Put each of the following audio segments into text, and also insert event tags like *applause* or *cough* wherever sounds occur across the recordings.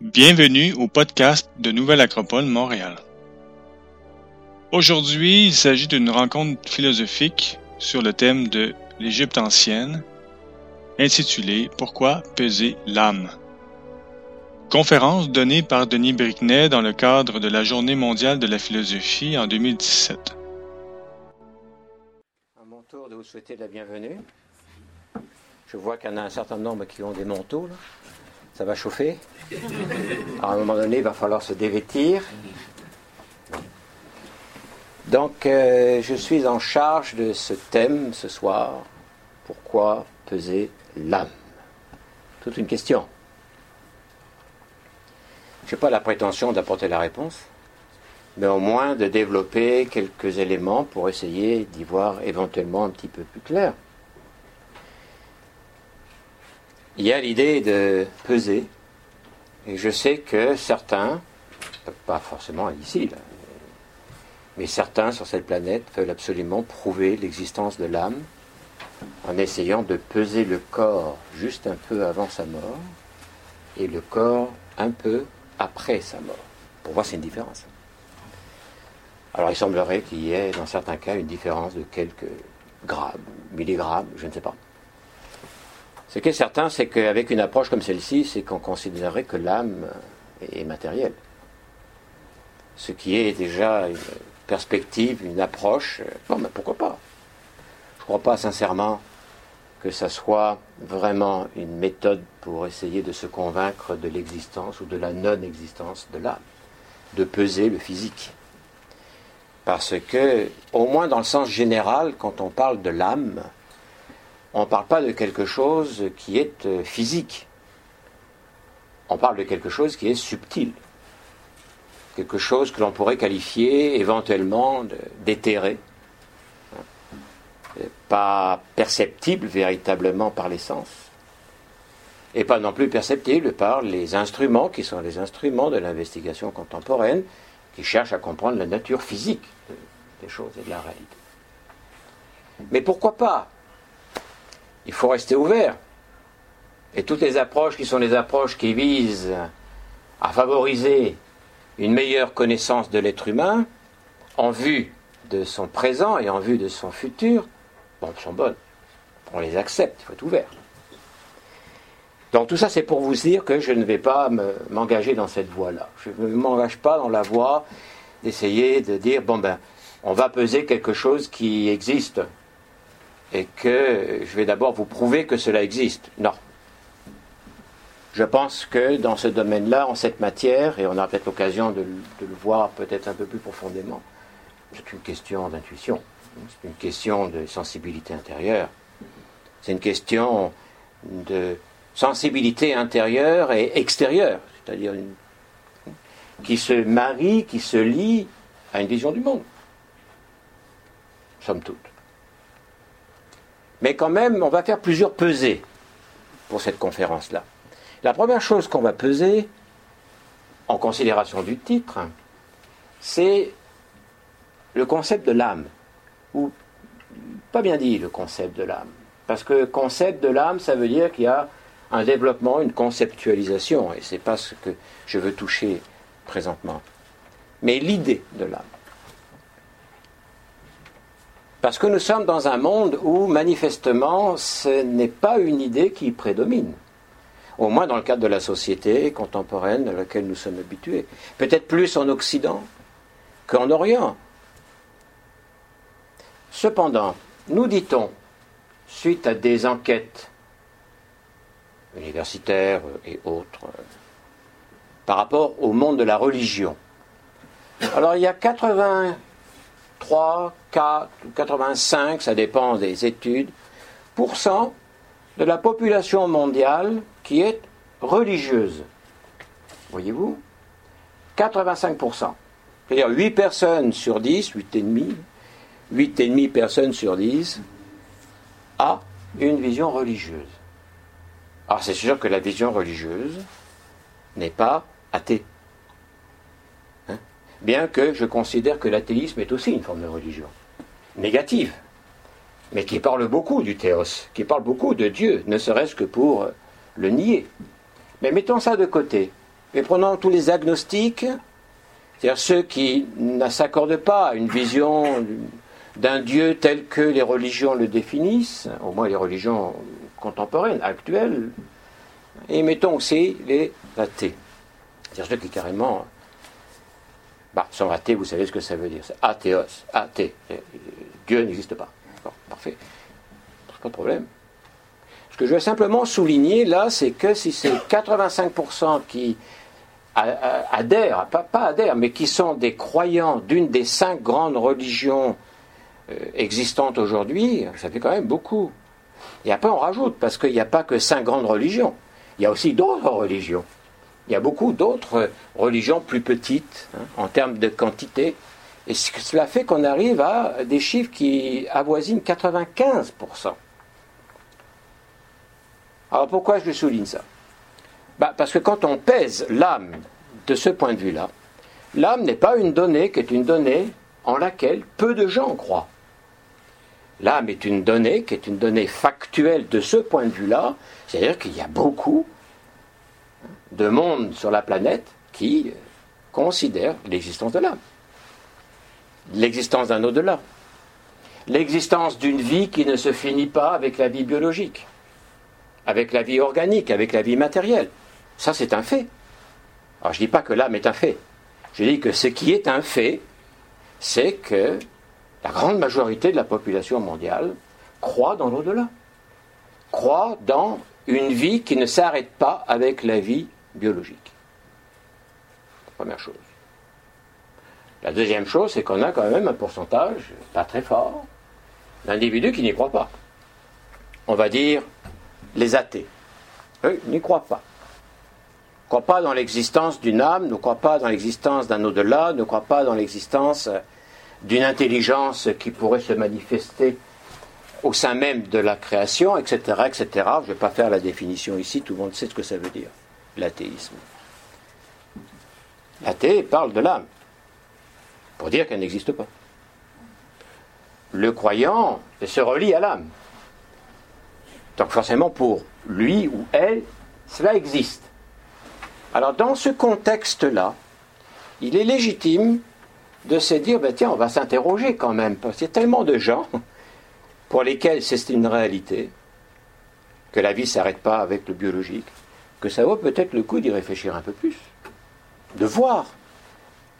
Bienvenue au podcast de Nouvelle Acropole Montréal. Aujourd'hui, il s'agit d'une rencontre philosophique sur le thème de l'Égypte ancienne, intitulée Pourquoi peser l'âme? Conférence donnée par Denis Brickney dans le cadre de la Journée mondiale de la philosophie en 2017. À mon de vous souhaiter la bienvenue. Je vois qu'il y en a un certain nombre qui ont des manteaux. Là. Ça va chauffer. À un moment donné, il va falloir se dévêtir. Donc, euh, je suis en charge de ce thème ce soir. Pourquoi peser l'âme? Toute une question. Je n'ai pas la prétention d'apporter la réponse, mais au moins de développer quelques éléments pour essayer d'y voir éventuellement un petit peu plus clair. Il y a l'idée de peser, et je sais que certains, pas forcément ici, mais certains sur cette planète veulent absolument prouver l'existence de l'âme en essayant de peser le corps juste un peu avant sa mort et le corps un peu après sa mort. Pour moi, c'est une différence. Alors, il semblerait qu'il y ait, dans certains cas, une différence de quelques grammes, milligrammes, je ne sais pas. Ce qui est certain, c'est qu'avec une approche comme celle-ci, c'est qu'on considérerait que l'âme est matérielle. Ce qui est déjà une perspective, une approche. Bon, mais pourquoi pas? Je ne crois pas sincèrement que ça soit vraiment une méthode pour essayer de se convaincre de l'existence ou de la non-existence de l'âme, de peser le physique. Parce que, au moins dans le sens général, quand on parle de l'âme, on ne parle pas de quelque chose qui est euh, physique. On parle de quelque chose qui est subtil. Quelque chose que l'on pourrait qualifier éventuellement d'éthéré. Pas perceptible véritablement par les sens. Et pas non plus perceptible par les instruments qui sont les instruments de l'investigation contemporaine qui cherchent à comprendre la nature physique des choses et de la réalité. Mais pourquoi pas? Il faut rester ouvert. Et toutes les approches qui sont les approches qui visent à favoriser une meilleure connaissance de l'être humain en vue de son présent et en vue de son futur, bon, sont bonnes. On les accepte, il faut être ouvert. Donc tout ça, c'est pour vous dire que je ne vais pas m'engager dans cette voie-là. Je ne m'engage pas dans la voie d'essayer de dire, bon ben, on va peser quelque chose qui existe et que je vais d'abord vous prouver que cela existe. Non. Je pense que dans ce domaine-là, en cette matière, et on aura peut-être l'occasion de, le voir peut-être un peu plus profondément, c'est une question d'intuition, c'est une question de sensibilité intérieure, c'est une question de sensibilité intérieure et extérieure, c'est-à-dire qui se marie, qui se lie à une vision du monde, somme toute. Mais quand même, on va faire plusieurs pesées pour cette conférence-là. La première chose qu'on va peser, en considération du titre, c'est le concept de l'âme. Ou, pas bien dit le concept de l'âme. Parce que concept de l'âme, ça veut dire qu'il y a un développement, une conceptualisation, et ce n'est pas ce que je veux toucher présentement. Mais l'idée de l'âme. Parce que nous sommes dans un monde où, manifestement, ce n'est pas une idée qui prédomine. Au moins dans le cadre de la société contemporaine à laquelle nous sommes habitués. Peut-être plus en Occident qu'en Orient. Cependant, nous dit-on, suite à des enquêtes universitaires et autres, par rapport au monde de la religion. Alors il y a 80 3, 4, 85, ça dépend des études, pourcent de la population mondiale qui est religieuse. Voyez-vous? 85%. C'est-à-dire 8 personnes sur 10, 8,5, 8,5 personnes sur 10 a une vision religieuse. Alors c'est sûr que la vision religieuse n'est pas athée bien que je considère que l'athéisme est aussi une forme de religion, négative, mais qui parle beaucoup du théos, qui parle beaucoup de Dieu, ne serait-ce que pour le nier. Mais mettons ça de côté. Mais prenons tous les agnostiques, c'est-à-dire ceux qui ne s'accordent pas à une vision d'un Dieu tel que les religions le définissent, au moins les religions contemporaines, actuelles, et mettons aussi les athées. C'est-à-dire ceux qui carrément bah, sont athées, vous savez ce que ça veut dire, c'est athéos, athée. Dieu n'existe pas. parfait. Pas de problème. Ce que je veux simplement souligner là, c'est que si c'est 85% qui adhèrent, pas, adhèrent, mais qui sont des croyants d'une des cinq grandes religions euh, existantes aujourd'hui, ça fait quand même beaucoup. Et après, on rajoute, parce qu'il n'y a pas que cinq grandes religions, il y a aussi d'autres religions. Il y a beaucoup d'autres religions plus petites hein, en termes de quantité. Et cela fait qu'on arrive à des chiffres qui avoisinent 95%. Alors pourquoi je souligne ça? Bah, Parce que quand on pèse l'âme de ce point de vue-là, l'âme n'est pas une donnée qui est une donnée en laquelle peu de gens croient. L'âme est une donnée qui est une donnée factuelle de ce point de vue-là, c'est-à-dire qu'il y a beaucoup de monde sur la planète qui considèrent l'existence de l'âme, l'existence d'un au-delà, l'existence d'une vie qui ne se finit pas avec la vie biologique avec la vie organique, avec la vie matérielle. Ça, c'est un fait. Alors, je ne dis pas que l'âme est un fait. Je dis que ce qui est un fait, c'est que la grande majorité de la population mondiale croit dans l'au-delà, croit dans une vie qui ne s'arrête pas avec la vie biologique. Première chose. La deuxième chose, c'est qu'on a quand même un pourcentage, pas très fort, d'individus qui n'y croient pas. On va dire les athées. Eux n'y croient pas. Ne croient pas dans l'existence d'une âme, ne croient pas dans l'existence d'un au-delà, ne croient pas dans l'existence euh, d'une intelligence qui pourrait se manifester au sein même de la création, etc. etc. Je ne vais pas faire la définition ici, tout le monde sait ce que ça veut dire, l'athéisme. L'athée parle de l'âme, pour dire qu'elle n'existe pas. Le croyant se relie à l'âme. Donc forcément, pour lui ou elle, cela existe. Alors dans ce contexte-là, il est légitime de se dire, ben, tiens, on va s'interroger quand même, parce qu'il y a tellement de gens *laughs* pour lesquels c'est une réalité, que la vie ne s'arrête pas avec le biologique, que ça vaut peut-être le coup d'y réfléchir un peu plus, de voir,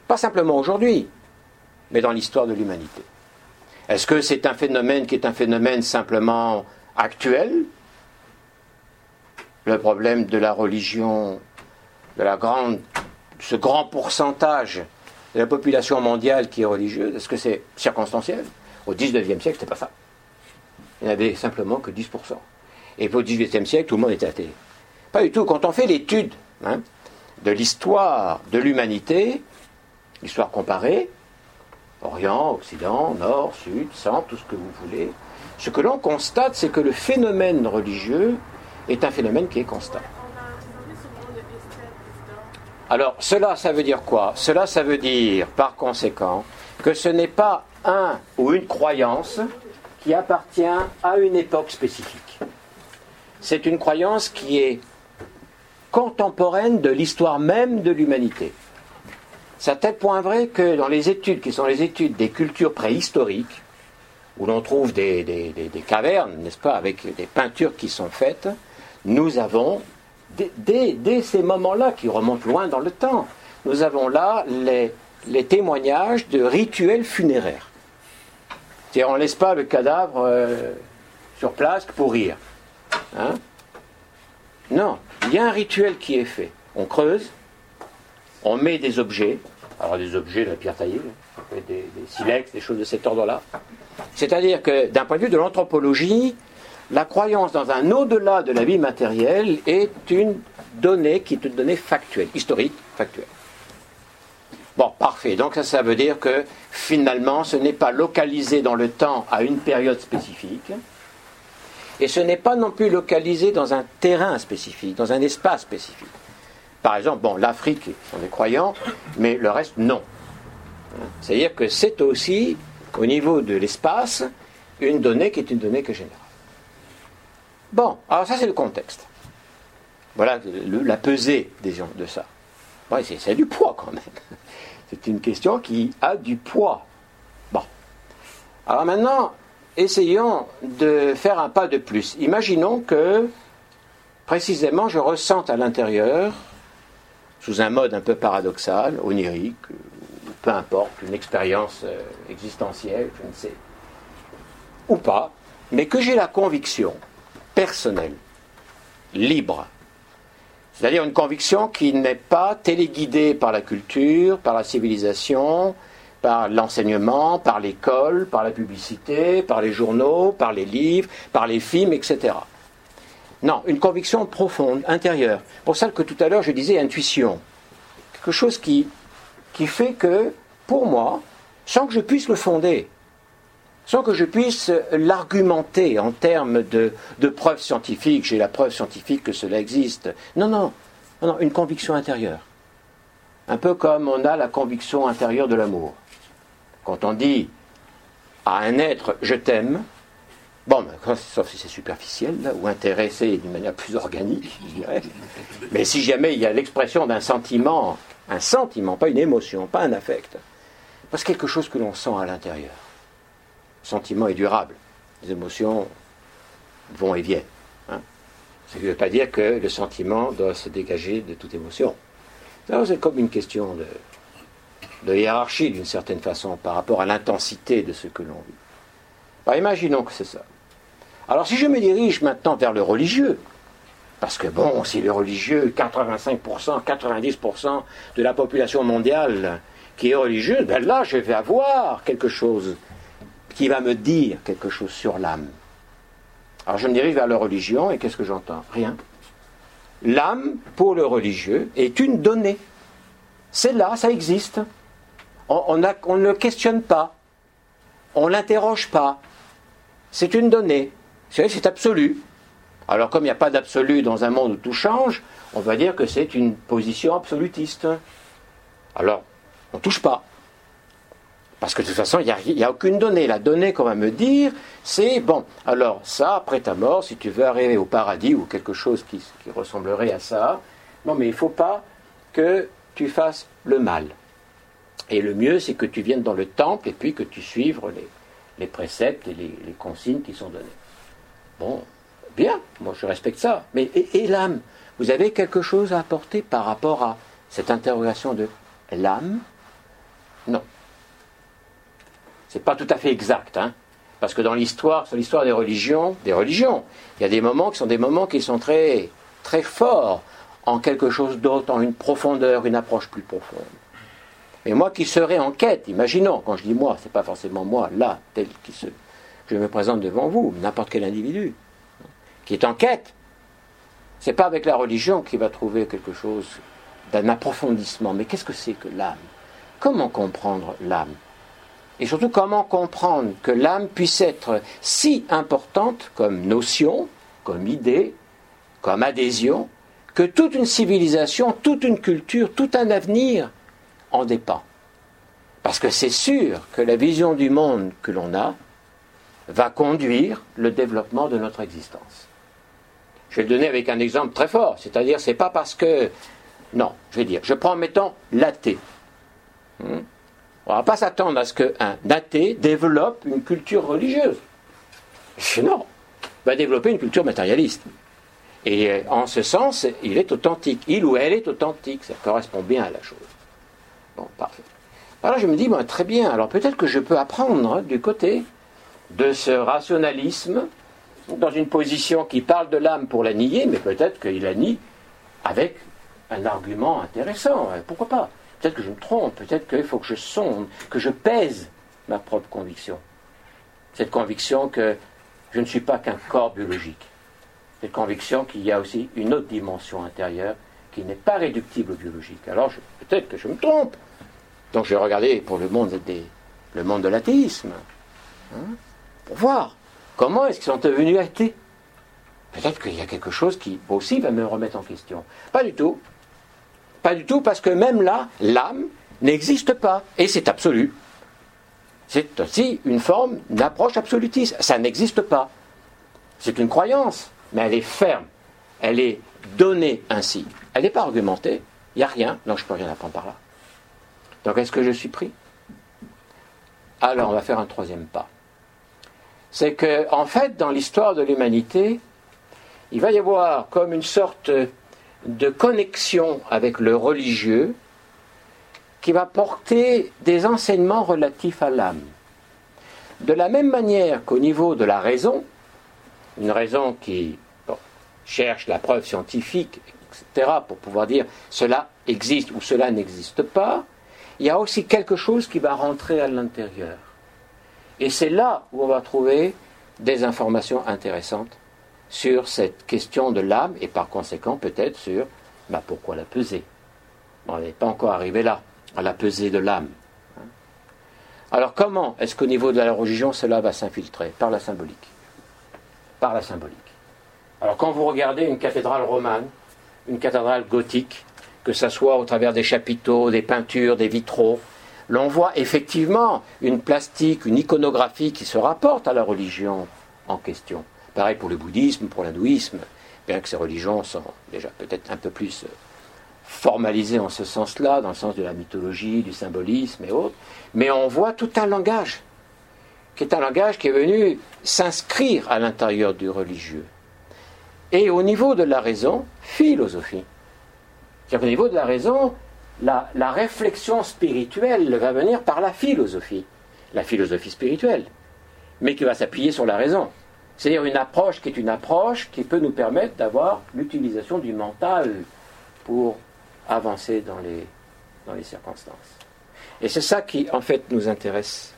pas simplement aujourd'hui, mais dans l'histoire de l'humanité. Est-ce que c'est un phénomène qui est un phénomène simplement actuel, le problème de la religion, de la grande, ce grand pourcentage de la population mondiale qui est religieuse, est-ce que c'est circonstanciel? Au XIXe siècle, c'était pas ça. Il n'y avait simplement que 10%. Et au XVIIIe siècle, tout le monde était athée. Pas du tout. Quand on fait l'étude hein, de l'histoire de l'humanité, l'histoire comparée, Orient, Occident, Nord, Sud, Centre, tout ce que vous voulez, ce que l'on constate, c'est que le phénomène religieux est un phénomène qui est constant. Alors, cela, ça veut dire quoi? Cela, ça veut dire, par conséquent, que ce n'est pas un ou une croyance qui appartient à une époque spécifique. C'est une croyance qui est contemporaine de l'histoire même de l'humanité. C'est à tel point vrai que dans les études qui sont les études des cultures préhistoriques, où l'on trouve des, cavernes, n'est-ce pas, avec des peintures qui sont faites, nous avons, dès, ces moments-là, qui remontent loin dans le temps, nous avons là les, témoignages de rituels funéraires. C'est-à-dire, on ne laisse pas le cadavre euh, sur place pour rire. Hein. non, il y a un rituel qui est fait. On creuse, on met des objets, alors des objets de la pierre taillée, des, silex, des choses de cet ordre-là, c'est-à-dire que d'un point de vue de l'anthropologie, la croyance dans un au-delà de la vie matérielle est une donnée qui est une donnée factuelle, historique, factuelle. Bon, parfait. Donc ça veut dire que finalement, ce n'est pas localisé dans le temps à une période spécifique, et ce n'est pas non plus localisé dans un terrain spécifique, dans un espace spécifique. Par exemple, bon, l'Afrique sont des croyants, mais le reste, non. C'est-à-dire que c'est aussi au niveau de l'espace une donnée qui est une donnée que générale. Bon, alors ça c'est le contexte. Voilà la pesée des, de ça. c'est du poids quand même. *laughs* C'est une question qui a du poids. Bon. Alors maintenant, essayons de faire un pas de plus. Imaginons que, précisément, je ressente à l'intérieur, sous un mode un peu paradoxal, onirique, peu importe, une expérience euh, existentielle, je ne sais, ou pas, mais que j'ai la conviction personnelle, libre, c'est-à-dire une conviction qui n'est pas téléguidée par la culture, par la civilisation, par l'enseignement, par l'école, par la publicité, par les journaux, par les livres, par les films, etc. Non, une conviction profonde, intérieure. Pour ça que tout à l'heure je disais intuition. Quelque chose qui, fait que, pour moi, sans que je puisse le fonder, sans que je puisse l'argumenter en termes de, preuves scientifiques, j'ai la preuve scientifique que cela existe. Non, non, non, une conviction intérieure. Un peu comme on a la conviction intérieure de l'amour. Quand on dit à un être je t'aime, bon, sauf si c'est superficiel, ou intéressé d'une manière plus organique, je dirais. Mais si jamais il y a l'expression d'un sentiment, un sentiment, pas une émotion, pas un affect, parce quelque chose que l'on sent à l'intérieur sentiment est durable. Les émotions vont et viennent. Hein. Qui ne veut pas dire que le sentiment doit se dégager de toute émotion. C'est comme une question de, hiérarchie d'une certaine façon par rapport à l'intensité de ce que l'on vit. Alors, imaginons que c'est ça. Alors si je me dirige maintenant vers le religieux, parce que bon, si le religieux, 85%, 90% de la population mondiale qui est religieuse, ben là je vais avoir quelque chose qui va me dire quelque chose sur l'âme. Alors je me dirige vers la religion et qu'est-ce que j'entends? Rien. L'âme, pour le religieux, est une donnée. C'est là, ça existe. On, ne le questionne pas. On ne l'interroge pas. C'est une donnée. C'est absolu. Alors comme il n'y a pas d'absolu dans un monde où tout change, on va dire que c'est une position absolutiste. Alors, on ne touche pas. Parce que de toute façon, il n'y a, aucune donnée. La donnée qu'on va me dire, c'est, bon, alors ça, après ta mort, si tu veux arriver au paradis ou quelque chose qui, ressemblerait à ça, non, mais il ne faut pas que tu fasses le mal. Et le mieux, c'est que tu viennes dans le temple et puis que tu suives les, préceptes et les, consignes qui sont données. Bon, bien, moi je respecte ça. Mais et l'âme Vous avez quelque chose à apporter par rapport à cette interrogation de l'âme? Non. C'est pas tout à fait exact, hein, parce que dans l'histoire, sur l'histoire des religions, des religions, il y a des moments qui sont des moments qui sont très, très forts en quelque chose d'autre, en une profondeur, une approche plus profonde. Mais moi qui serais en quête, imaginons, quand je dis moi, c'est pas forcément moi, là, tel qui se, je me présente devant vous, n'importe quel individu, qui est en quête, c'est pas avec la religion qu'il va trouver quelque chose d'un approfondissement. Mais qu'est-ce que c'est que l'âme? Comment comprendre l'âme? Et surtout, comment comprendre que l'âme puisse être si importante comme notion, comme idée, comme adhésion, que toute une civilisation, toute une culture, tout un avenir en dépend? Parce que c'est sûr que la vision du monde que l'on a va conduire le développement de notre existence. Je vais le donner avec un exemple très fort, c'est-à-dire c'est pas parce que non, je vais dire, je prends mettons l'athée. Hmm? On ne va pas s'attendre à ce qu'un athée développe une culture religieuse. Sinon, il va développer une culture matérialiste. Et euh, en ce sens, il est authentique. Il ou elle est authentique. Ça correspond bien à la chose. Bon, parfait. Alors je me dis, très bien, alors peut-être que je peux apprendre du côté de ce rationalisme, dans une position qui parle de l'âme pour la nier, mais peut-être qu'il la nie avec un argument intéressant. Pourquoi pas? Peut-être que je me trompe, peut-être qu'il faut que je sonde, que je pèse ma propre conviction. Cette conviction que je ne suis pas qu'un corps biologique. Cette conviction qu'il y a aussi une autre dimension intérieure qui n'est pas réductible au biologique. Alors peut-être que je me trompe. Donc je vais regarder pour le monde, le monde de l'athéisme, hein, pour voir comment est-ce qu'ils sont devenus athées? Peut-être qu'il y a quelque chose qui aussi va me remettre en question. Pas du tout. Pas du tout, parce que même là, l'âme n'existe pas, et c'est absolu. C'est aussi une forme d'approche absolutiste. Ça n'existe pas. C'est une croyance, mais elle est ferme. Elle est donnée ainsi. Elle n'est pas argumentée. Il n'y a rien, donc je ne peux rien apprendre par là. Donc est-ce que je suis pris? Alors on va faire un troisième pas. C'est que, en fait, dans l'histoire de l'humanité, il va y avoir comme une sorte de connexion avec le religieux qui va porter des enseignements relatifs à l'âme. De la même manière qu'au niveau de la raison, une raison qui cherche la preuve scientifique, etc., pour pouvoir dire cela existe ou cela n'existe pas, il y a aussi quelque chose qui va rentrer à l'intérieur. Et c'est là où on va trouver des informations intéressantes sur cette question de l'âme et par conséquent peut-être sur bah, pourquoi la peser. On n'est pas encore arrivé là, à la pesée de l'âme. Alors comment est-ce qu'au niveau de la religion cela va s'infiltrer? Par la symbolique. Par la symbolique. Alors quand vous regardez une cathédrale romane, une cathédrale gothique, que ce soit au travers des chapiteaux, des peintures, des vitraux, l'on voit effectivement une plastique, une iconographie qui se rapporte à la religion en question. Pareil pour le bouddhisme, pour l'hindouisme, bien que ces religions sont déjà peut-être un peu plus euh, formalisées en ce sens-là, dans le sens de la mythologie, du symbolisme et autres, mais on voit tout un langage, qui est un langage qui est venu s'inscrire à l'intérieur du religieux. Et au niveau de la raison, philosophie. C'est-à-dire qu'au niveau de la raison, la, réflexion spirituelle va venir par la philosophie, la philosophie spirituelle, mais qui va s'appuyer sur la raison. C'est-à-dire une approche qui est une approche qui peut nous permettre d'avoir l'utilisation du mental pour avancer dans les, dans les circonstances. Et c'est ça qui, en fait, nous intéresse.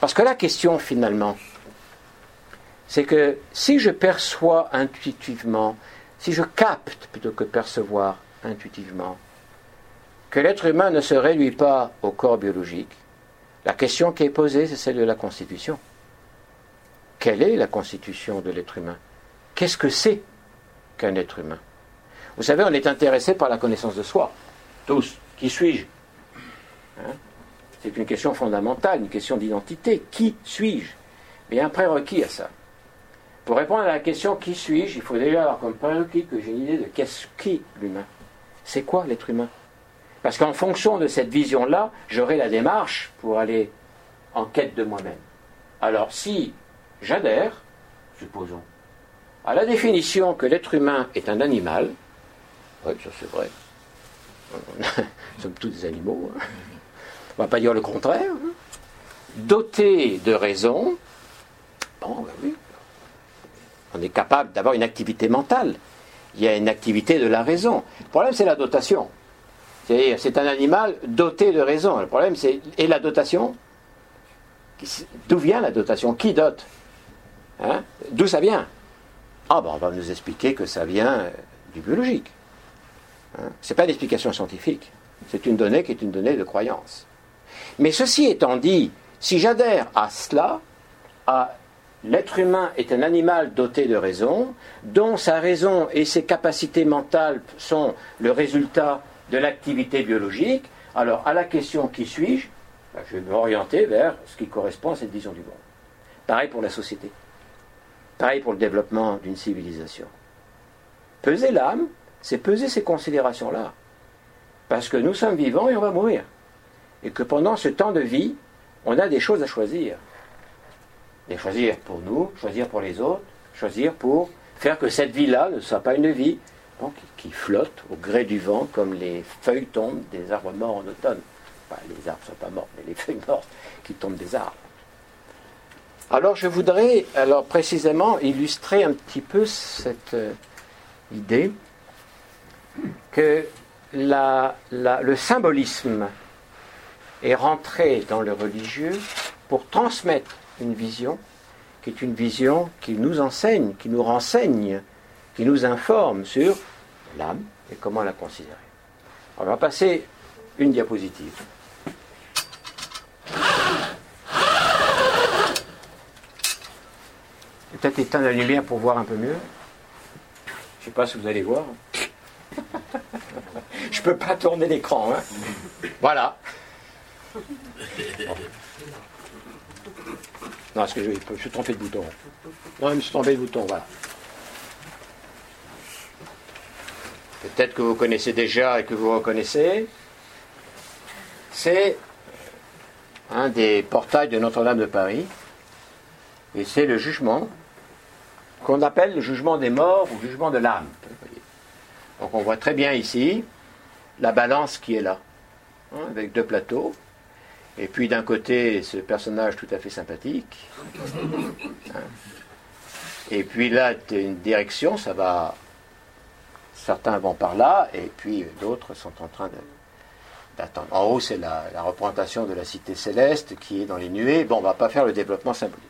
Parce que la question, finalement, c'est que si je perçois intuitivement, si je capte plutôt que percevoir intuitivement, que l'être humain ne se réduit pas au corps biologique, la question qui est posée, c'est celle de la constitution. Quelle est la constitution de l'être humain? Qu'est-ce que c'est qu'un être humain? Vous savez, on est intéressé par la connaissance de soi. Tous. Qui suis-je? Hein? C'est une question fondamentale, une question d'identité. Qui suis-je? Mais il y a un prérequis à ça. Pour répondre à la question qui suis-je, il faut déjà avoir comme prérequis que j'ai une idée de qu'est-ce qui l'humain. C'est quoi l'être humain? Parce qu'en fonction de cette vision-là, j'aurai la démarche pour aller en quête de moi-même. Alors si j'adhère, supposons, à la définition que l'être humain est un animal, oui, ça c'est vrai, *laughs* nous sommes tous des animaux, hein. on ne va pas dire le contraire, hein. doté de raison, bon, ben oui, on est capable d'avoir une activité mentale, il y a une activité de la raison. Le problème, c'est la dotation. C'est-à-dire, c'est un animal doté de raison. Le problème, c'est. Et la dotation? D'où vient la dotation? Qui dote? Hein? D'où ça vient? Ah, ben on va nous expliquer que ça vient euh, du biologique. Hein? Ce n'est pas une explication scientifique. C'est une donnée qui est une donnée de croyance. Mais ceci étant dit, si j'adhère à cela, à l'être humain est un animal doté de raison, dont sa raison et ses capacités mentales sont le résultat de l'activité biologique, alors à la question qui suis-je, ben, je vais m'orienter vers ce qui correspond à cette vision du monde. Pareil pour la société. Pareil pour le développement d'une civilisation. Peser l'âme, c'est peser ces considérations-là. Parce que nous sommes vivants et on va mourir. Et que pendant ce temps de vie, on a des choses à choisir. Et choisir pour nous, choisir pour les autres, choisir pour faire que cette vie-là ne soit pas une vie qui, flotte au gré du vent comme les feuilles tombent des arbres morts en automne. les arbres ne sont pas morts, mais les *laughs* feuilles mortes qui tombent des arbres. Alors je voudrais alors précisément illustrer un petit peu cette euh, idée que le symbolisme est rentré dans le religieux pour transmettre une vision qui est une vision qui nous enseigne, qui nous renseigne, qui nous informe sur l'âme et comment la considérer. On va passer une diapositive. peut-être éteindre la lumière pour voir un peu mieux. Je ne sais pas si vous allez voir. *laughs* Je ne peux pas tourner l'écran. Hein. Voilà. Non, ce que je, je suis trompé de bouton. Non, je me suis trompé de bouton, voilà. Peut-être que vous connaissez déjà et que vous reconnaissez, c'est un des portails de Notre-Dame de Paris, et c'est le jugement qu'on appelle le jugement des morts ou le jugement de l'âme. Donc on voit très bien ici la balance qui est là, hein, avec deux plateaux, et puis d'un côté ce personnage tout à fait sympathique, hein. et puis là une direction, ça va, certains vont par là, et puis d'autres sont en train d'attendre. En haut c'est la, représentation de la cité céleste qui est dans les nuées. Bon, on ne va pas faire le développement symbolique.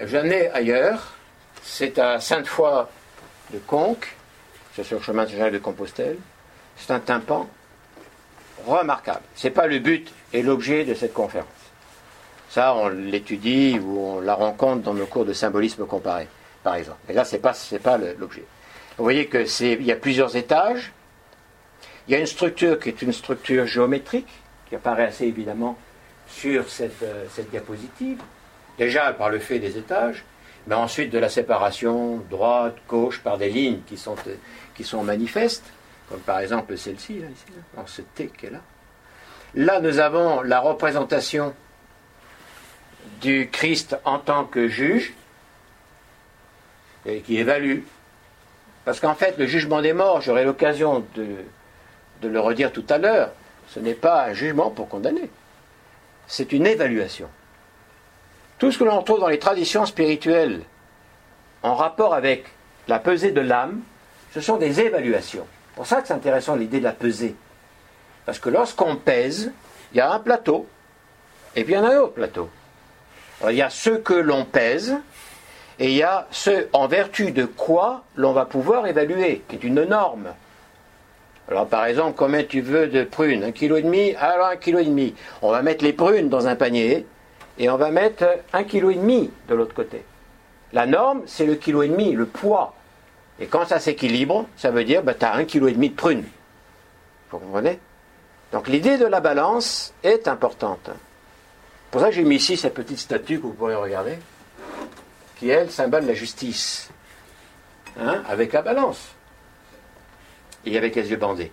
J'en ai ailleurs, c'est à Sainte-Foy de Conques, c'est sur le chemin de Compostelle. C'est un tympan remarquable. Ce n'est pas le but et l'objet de cette conférence. Ça, on l'étudie ou on la rencontre dans nos cours de symbolisme comparé, par exemple. Et là, ce n'est pas, l'objet. Vous voyez qu'il y a plusieurs étages. Il y a une structure qui est une structure géométrique, qui apparaît assez évidemment sur cette, euh, cette diapositive. Déjà par le fait des étages, mais ensuite de la séparation droite, gauche par des lignes qui sont, qui sont manifestes, comme par exemple celle-ci, ici, dans ce T qui est là. Là, nous avons la représentation du Christ en tant que juge et qui évalue. Parce qu'en fait, le jugement des morts, j'aurai l'occasion de, le redire tout à l'heure, ce n'est pas un jugement pour condamner, c'est une évaluation. Tout ce que l'on trouve dans les traditions spirituelles en rapport avec la pesée de l'âme, ce sont des évaluations. C'est pour ça que c'est intéressant l'idée de la pesée. Parce que lorsqu'on pèse, il y a un plateau, et puis il y en a un autre plateau. il y a ce que l'on pèse, et il y a ce en vertu de quoi l'on va pouvoir évaluer, qui est une norme. Alors par exemple, combien tu veux de prunes? Un kilo et demi? Alors un kilo et demi. On va mettre les prunes dans un panier, et on va mettre un kilo et demi de l'autre côté. La norme, c'est le kilo et demi, le poids. Et quand ça s'équilibre, ça veut dire bah, tu as un kilo et demi de prunes. Vous comprenez? Donc l'idée de la balance est importante. Pour ça, j'ai mis ici cette petite statue que vous pourrez regarder, qui est le symbole de la justice, hein, avec la balance et avec les yeux bandés.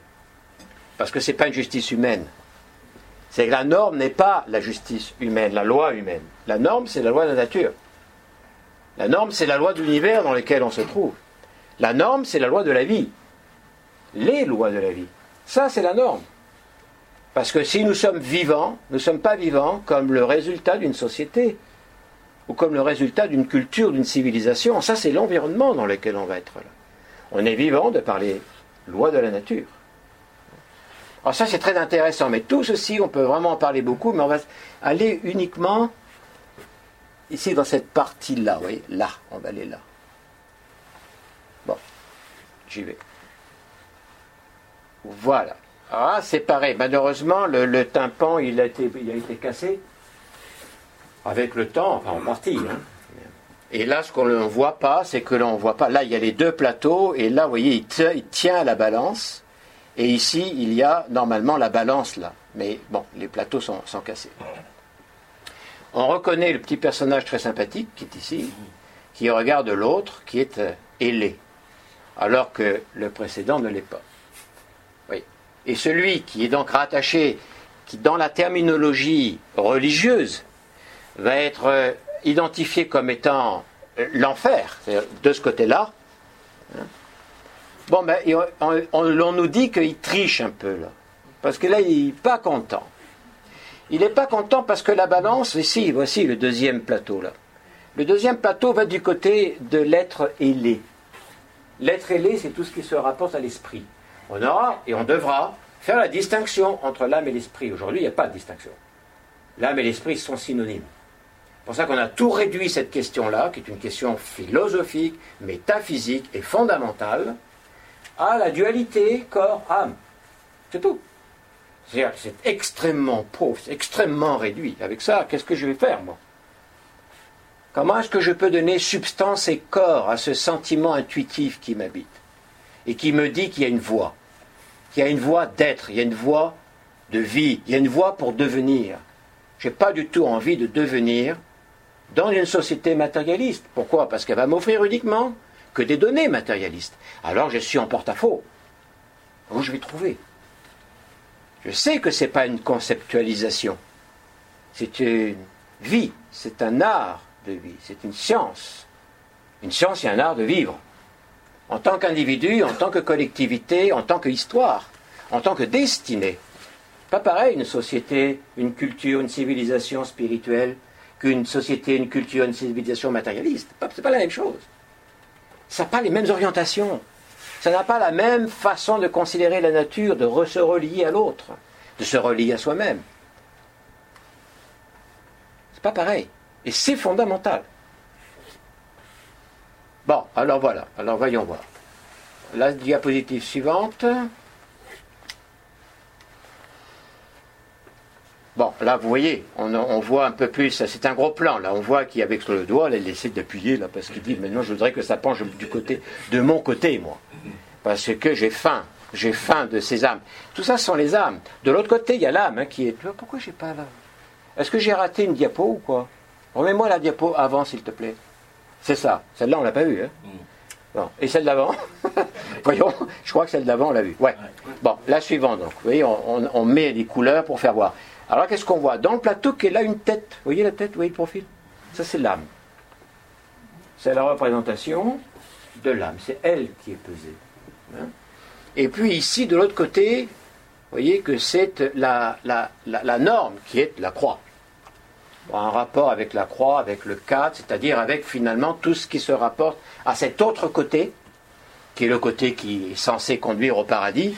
Parce que ce n'est pas une justice humaine, c'est que la norme n'est pas la justice humaine, la loi humaine. La norme, c'est la loi de la nature. La norme, c'est la loi de l'univers dans lequel on se trouve. La norme, c'est la loi de la vie. Les lois de la vie. Ça, c'est la norme. Parce que si nous sommes vivants, nous ne sommes pas vivants comme le résultat d'une société ou comme le résultat d'une culture, d'une civilisation. Ça, c'est l'environnement dans lequel on va être là. On est vivant de par les lois de la nature. Alors ça c'est très intéressant, mais tout ceci, on peut vraiment en parler beaucoup, mais on va aller uniquement ici dans cette partie-là, vous voyez, là, on va aller là. Bon, j'y vais. Voilà. Ah, c'est pareil. Malheureusement, le, tympan, il a, été, il a été cassé avec le temps, enfin en partie. Hein. Et là, ce qu'on ne voit pas, c'est que l'on ne voit pas. Là, il y a les deux plateaux, et là, vous voyez, il tient à la balance. Et ici, il y a normalement la balance là. Mais bon, les plateaux sont, cassés. On reconnaît le petit personnage très sympathique qui est ici, qui regarde l'autre, qui est euh, ailé, alors que le précédent ne l'est pas. Oui. Et celui qui est donc rattaché, qui dans la terminologie religieuse va être euh, identifié comme étant euh, l'enfer, de ce côté-là, hein, Bon, ben, on, nous dit qu'il triche un peu, là. Parce que là, il n'est pas content. Il n'est pas content parce que la balance, ici, voici le deuxième plateau, là. Le deuxième plateau va du côté de l'être ailé. L'être ailé, c'est tout ce qui se rapporte à l'esprit. On aura et on devra faire la distinction entre l'âme et l'esprit. Aujourd'hui, il n'y a pas de distinction. L'âme et l'esprit sont synonymes. C'est pour ça qu'on a tout réduit cette question-là, qui est une question philosophique, métaphysique et fondamentale, à la dualité corps-âme. C'est tout. C'est extrêmement pauvre, c'est extrêmement réduit. Avec ça, qu'est-ce que je vais faire, moi? Comment est-ce que je peux donner substance et corps à ce sentiment intuitif qui m'habite et qui me dit qu'il y a une voie, qu'il y a une voie d'être, il y a une voie de vie, il y a une voie pour devenir? Je n'ai pas du tout envie de devenir dans une société matérialiste. Pourquoi? Parce qu'elle va m'offrir uniquement que des données matérialistes. Alors je suis en porte-à-faux. Où je vais trouver? Je sais que ce n'est pas une conceptualisation. C'est une vie, c'est un art de vie, c'est une science. Une science et un art de vivre. En tant qu'individu, en tant que collectivité, en tant qu'histoire, en tant que destinée. Pas pareil une société, une culture, une civilisation spirituelle qu'une société, une culture, une civilisation matérialiste. C'est pas la même chose. Ça n'a pas les mêmes orientations. Ça n'a pas la même façon de considérer la nature, de se relier à l'autre, de se relier à soi-même. C'est pas pareil. Et c'est fondamental. Bon, alors voilà. Alors voyons voir. La diapositive suivante. Bon, là, vous voyez, on, voit un peu plus, c'est un gros plan, là, on voit qu'avec le doigt, elle essaie d'appuyer, là, parce qu'il dit, maintenant, je voudrais que ça penche du côté, de mon côté, moi. Parce que j'ai faim, j'ai faim de ces âmes. Tout ça, ce sont les âmes. De l'autre côté, il y a l'âme hein, qui est. Pourquoi j'ai pas là? Est-ce que j'ai raté une diapo ou quoi? Remets-moi la diapo avant, s'il te plaît. C'est ça. Celle-là, on l'a pas vue. Hein mm. Et celle d'avant? *laughs* Voyons, je crois que celle d'avant, on l'a vue. Ouais. Bon, la suivante, donc. Vous voyez, on, on met des couleurs pour faire voir. Alors qu'est-ce qu'on voit Dans le plateau, qu'elle a une tête? Vous voyez la tête? Vous voyez le profil? Ça, c'est l'âme. C'est la représentation de l'âme. C'est elle qui est pesée. Hein. Et puis ici, de l'autre côté, vous voyez que c'est la, norme qui est la croix. En rapport avec la croix, avec le cadre, c'est-à-dire avec finalement tout ce qui se rapporte à cet autre côté, qui est le côté qui est censé conduire au paradis,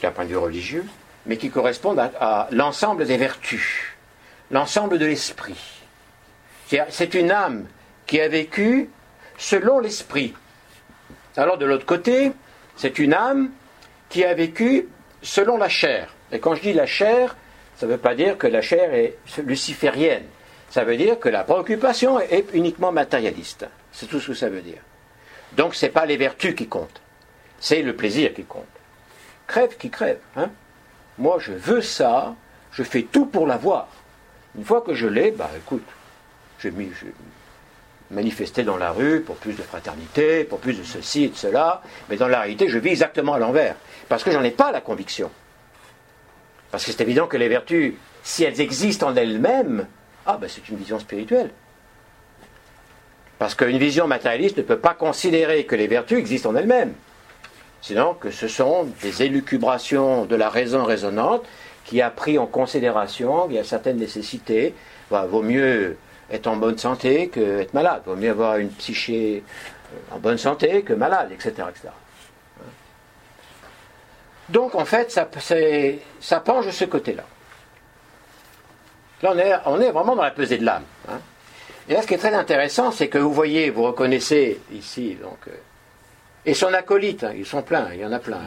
d'un point de vue religieux, mais qui correspondent à, l'ensemble des vertus, l'ensemble de l'esprit. C'est une âme qui a vécu selon l'esprit. Alors de l'autre côté, c'est une âme qui a vécu selon la chair. Et quand je dis la chair, ça ne veut pas dire que la chair est luciférienne. Ça veut dire que la préoccupation est uniquement matérialiste. C'est tout ce que ça veut dire. Donc ce n'est pas les vertus qui comptent, c'est le plaisir qui compte. Crève qui crève. Hein moi, je veux ça, je fais tout pour l'avoir. Une fois que je l'ai, bah écoute, je vais manifester dans la rue pour plus de fraternité, pour plus de ceci et de cela, mais dans la réalité, je vis exactement à l'envers, parce que j'en ai pas la conviction. Parce que c'est évident que les vertus, si elles existent en elles-mêmes, ah ben c'est une vision spirituelle. Parce qu'une vision matérialiste ne peut pas considérer que les vertus existent en elles-mêmes. Sinon que ce sont des élucubrations de la raison raisonnante qui a pris en considération qu'il y a certaines nécessités. Bah, vaut mieux être en bonne santé que être malade. Vaut mieux avoir une psyché euh, en bonne santé que malade, etc. etc. Donc en fait, ça, penche de ce côté-là. Là, on est, on est, vraiment dans la pesée de l'âme. Hein. Et là, ce qui est très intéressant, c'est que vous voyez, vous reconnaissez ici, donc, euh, et son acolyte, hein, ils sont pleins, il y en a plein.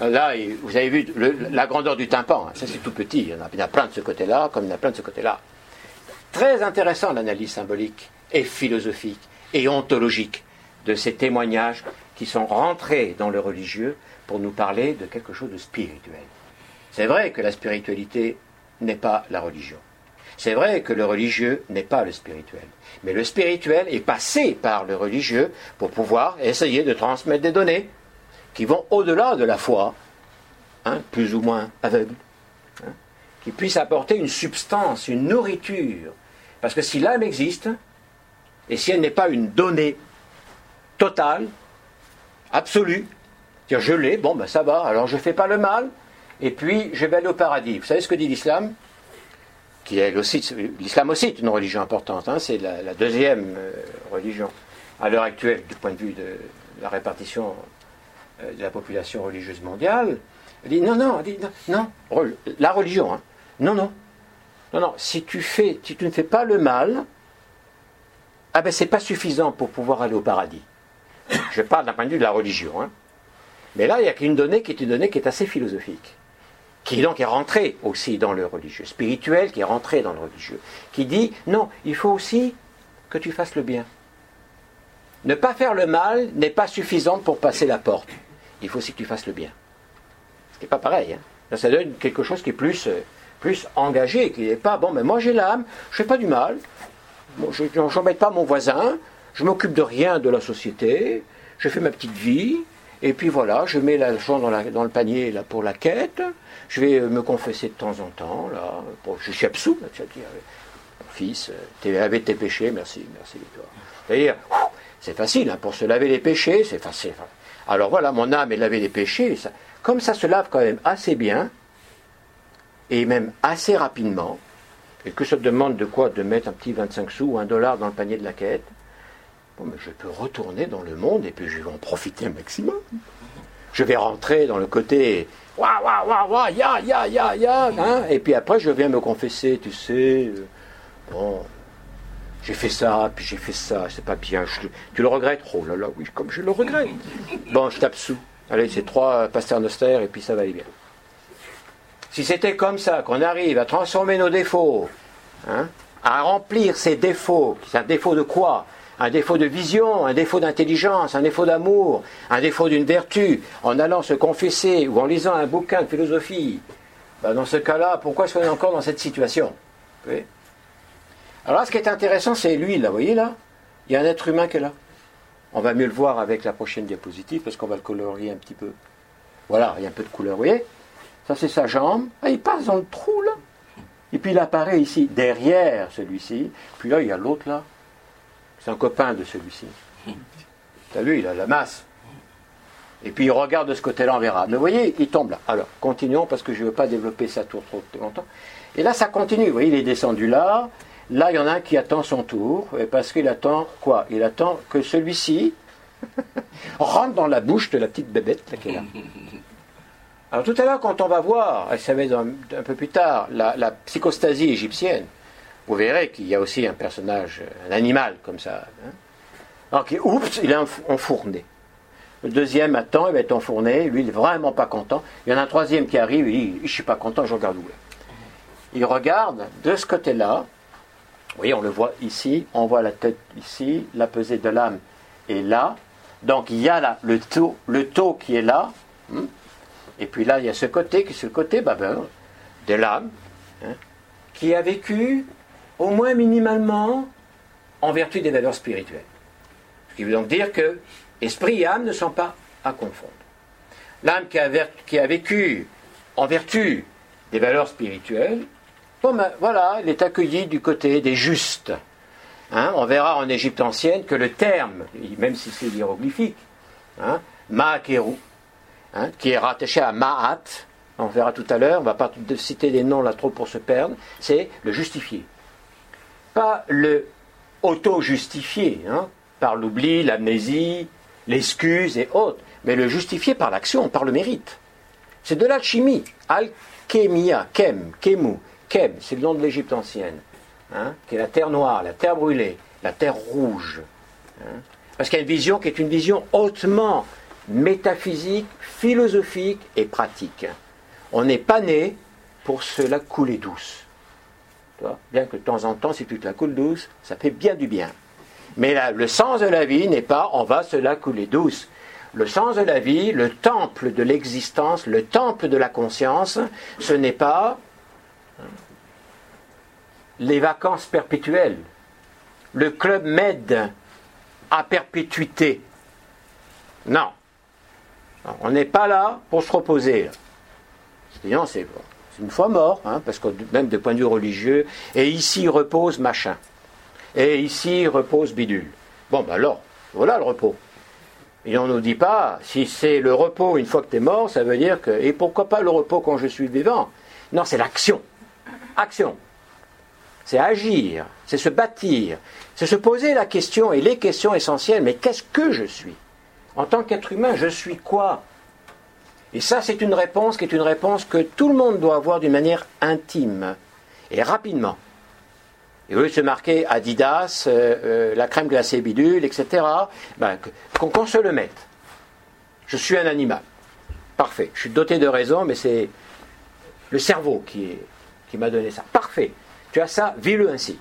Hein. Là, vous avez vu la grandeur du tympan, hein, ça c'est tout petit, il y en a plein de ce côté-là, comme il y en a plein de ce côté-là. Très intéressant l'analyse symbolique et philosophique et ontologique de ces témoignages qui sont rentrés dans le religieux pour nous parler de quelque chose de spirituel. C'est vrai que la spiritualité n'est pas la religion. C'est vrai que le religieux n'est pas le spirituel. Mais le spirituel est passé par le religieux pour pouvoir essayer de transmettre des données qui vont au-delà de la foi, hein, plus ou moins aveugle, hein, qui puissent apporter une substance, une nourriture. Parce que si l'âme existe, et si elle n'est pas une donnée totale, absolue, dire je l'ai, bon ben ça va, alors je ne fais pas le mal, et puis je vais aller au paradis. Vous savez ce que dit l'islam? Qui est l'islam aussi est une religion importante, hein, c'est la, deuxième euh, religion à l'heure actuelle du point de vue de la répartition euh, de la population religieuse mondiale. Elle dit non, non, non, la religion, hein, non, non, non, non, si tu, fais, si tu ne fais pas le mal, ah ben c'est pas suffisant pour pouvoir aller au paradis. Je parle d'un point de vue de la religion. Hein. Mais là, il y a qu'une donnée qui est une donnée qui est assez philosophique qui donc est rentré aussi dans le religieux, spirituel qui est rentré dans le religieux, qui dit non, il faut aussi que tu fasses le bien. Ne pas faire le mal n'est pas suffisant pour passer la porte. Il faut aussi que tu fasses le bien. Ce n'est pas pareil. Hein. Ça donne quelque chose qui est plus, euh, plus engagé, qui n'est pas bon, mais moi j'ai l'âme, je ne fais pas du mal, je n'embête pas mon voisin, je m'occupe de rien de la société, je fais ma petite vie, et puis voilà, je mets l'argent dans, dans le panier là, pour la quête, je vais me confesser de temps en temps, là, je suis absous, tu vas dire, fils, tu avais tes péchés, merci, merci toi. C'est-à-dire, c'est facile, hein, pour se laver les péchés, c'est facile. Alors voilà, mon âme est lavée des péchés, comme ça se lave quand même assez bien, et même assez rapidement, et que ça demande de quoi? De mettre un petit 25 sous ou un dollar dans le panier de la quête, bon, mais je peux retourner dans le monde et puis je vais en profiter un maximum. Je vais rentrer dans le côté waouh, waouh, waouh, waouh, ya, ya, ya, ya, hein, et puis après je viens me confesser, tu sais, euh, bon, j'ai fait ça, puis j'ai fait ça, c'est pas bien, tu le regrettes? Oh là là, oui, comme je le regrette. Bon, je tape sous. Allez, c'est trois pasternoster et puis ça va aller bien. Si c'était comme ça, qu'on arrive à transformer nos défauts, hein, à remplir ces défauts, c'est un défaut de quoi? Un défaut de vision, un défaut d'intelligence, un défaut d'amour, un défaut d'une vertu, en allant se confesser ou en lisant un bouquin de philosophie. Ben, dans ce cas-là, pourquoi est-ce qu'on est encore dans cette situation Alors là, ce qui est intéressant, c'est lui, là, vous voyez là Il y a un être humain qui est là. On va mieux le voir avec la prochaine diapositive parce qu'on va le colorier un petit peu. Voilà, il y a un peu de couleur, vous voyez Ça, c'est sa jambe. Ah, il passe dans le trou, là. Et puis il apparaît ici, derrière celui-ci. Puis là, il y a l'autre, là. C'est un copain de celui-ci. T'as vu, il a la masse. Et puis il regarde de ce côté-là, on verra. Mais voyez, il tombe là. Alors, continuons parce que je ne veux pas développer ça tour trop longtemps. Et là, ça continue. Vous voyez, il est descendu là. Là, il y en a un qui attend son tour, parce qu'il attend quoi? Il attend que celui-ci *laughs* rentre dans la bouche de la petite bébête là, qui est là. Alors tout à l'heure, quand on va voir, et ça va être un, peu plus tard, la, psychostasie égyptienne, vous verrez qu'il y a aussi un personnage, un animal comme ça. Hein. Oups, il est enfourné. Le deuxième attend, il va être enfourné, lui il n'est vraiment pas content. Il y en a un troisième qui arrive, il dit, je suis pas content, je regarde où il regarde de ce côté-là, vous voyez, on le voit ici, on voit la tête ici, la pesée de l'âme est là. Donc il y a là le taux, le taux qui est là. Hmm. Et puis là, il y a ce côté qui est ce côté bah, ben, de l'âme, hein, qui a vécu au moins minimalement en vertu des valeurs spirituelles. Ce qui veut donc dire que esprit et âme ne sont pas à confondre. L'âme qui a, vécu en vertu des valeurs spirituelles ben, voilà, il est accueilli du côté des justes. Hein, on verra en Égypte ancienne que le terme, même si c'est hiéroglyphique, hein, Ma'akeru, hein, qui est rattaché à Ma'at, on verra tout à l'heure, on ne va pas citer des noms là trop pour se perdre, c'est le justifié. Pas le auto-justifié, hein, par l'oubli, l'amnésie, l'excuse et autres, mais le justifié par l'action, par le mérite. C'est de l'alchimie, alchemia, kem, kemu, c'est le nom de l'Égypte ancienne, hein, qui est la terre noire, la terre brûlée, la terre rouge. Hein. parce qu'il y a une vision qui est une vision hautement métaphysique, philosophique et pratique. On n'est pas né pour se la couler douce. Bien que de temps en temps, si tu te la coules douce, ça fait bien du bien. Mais le sens de la vie n'est pas on va se la couler douce. Le sens de la vie, le temple de l'existence, le temple de la conscience, ce n'est pas les vacances perpétuelles, le club med à perpétuité. Non. On n'est pas là pour se reposer. Sinon, c'est une fois mort, hein, parce que même de point de vue religieux, et ici repose machin, et ici repose bidule. Bon, ben alors, voilà le repos. Et on ne nous dit pas, si c'est le repos une fois que tu es mort, ça veut dire que. Et pourquoi pas le repos quand je suis vivant? Non, c'est l'action. Action c'est agir, c'est se bâtir, c'est se poser la question et les questions essentielles, mais qu'est-ce que je suis? En tant qu'être humain, je suis quoi? Et ça, c'est une réponse qui est une réponse que tout le monde doit avoir d'une manière intime et rapidement. Et au lieu de se marquer Adidas, euh, euh, la crème glacée bidule, etc., ben, qu'on se le mette. Je suis un animal. Parfait. Je suis doté de raison, mais c'est le cerveau qui, qui m'a donné ça. Parfait. Tu as ça, vis-le ainsi.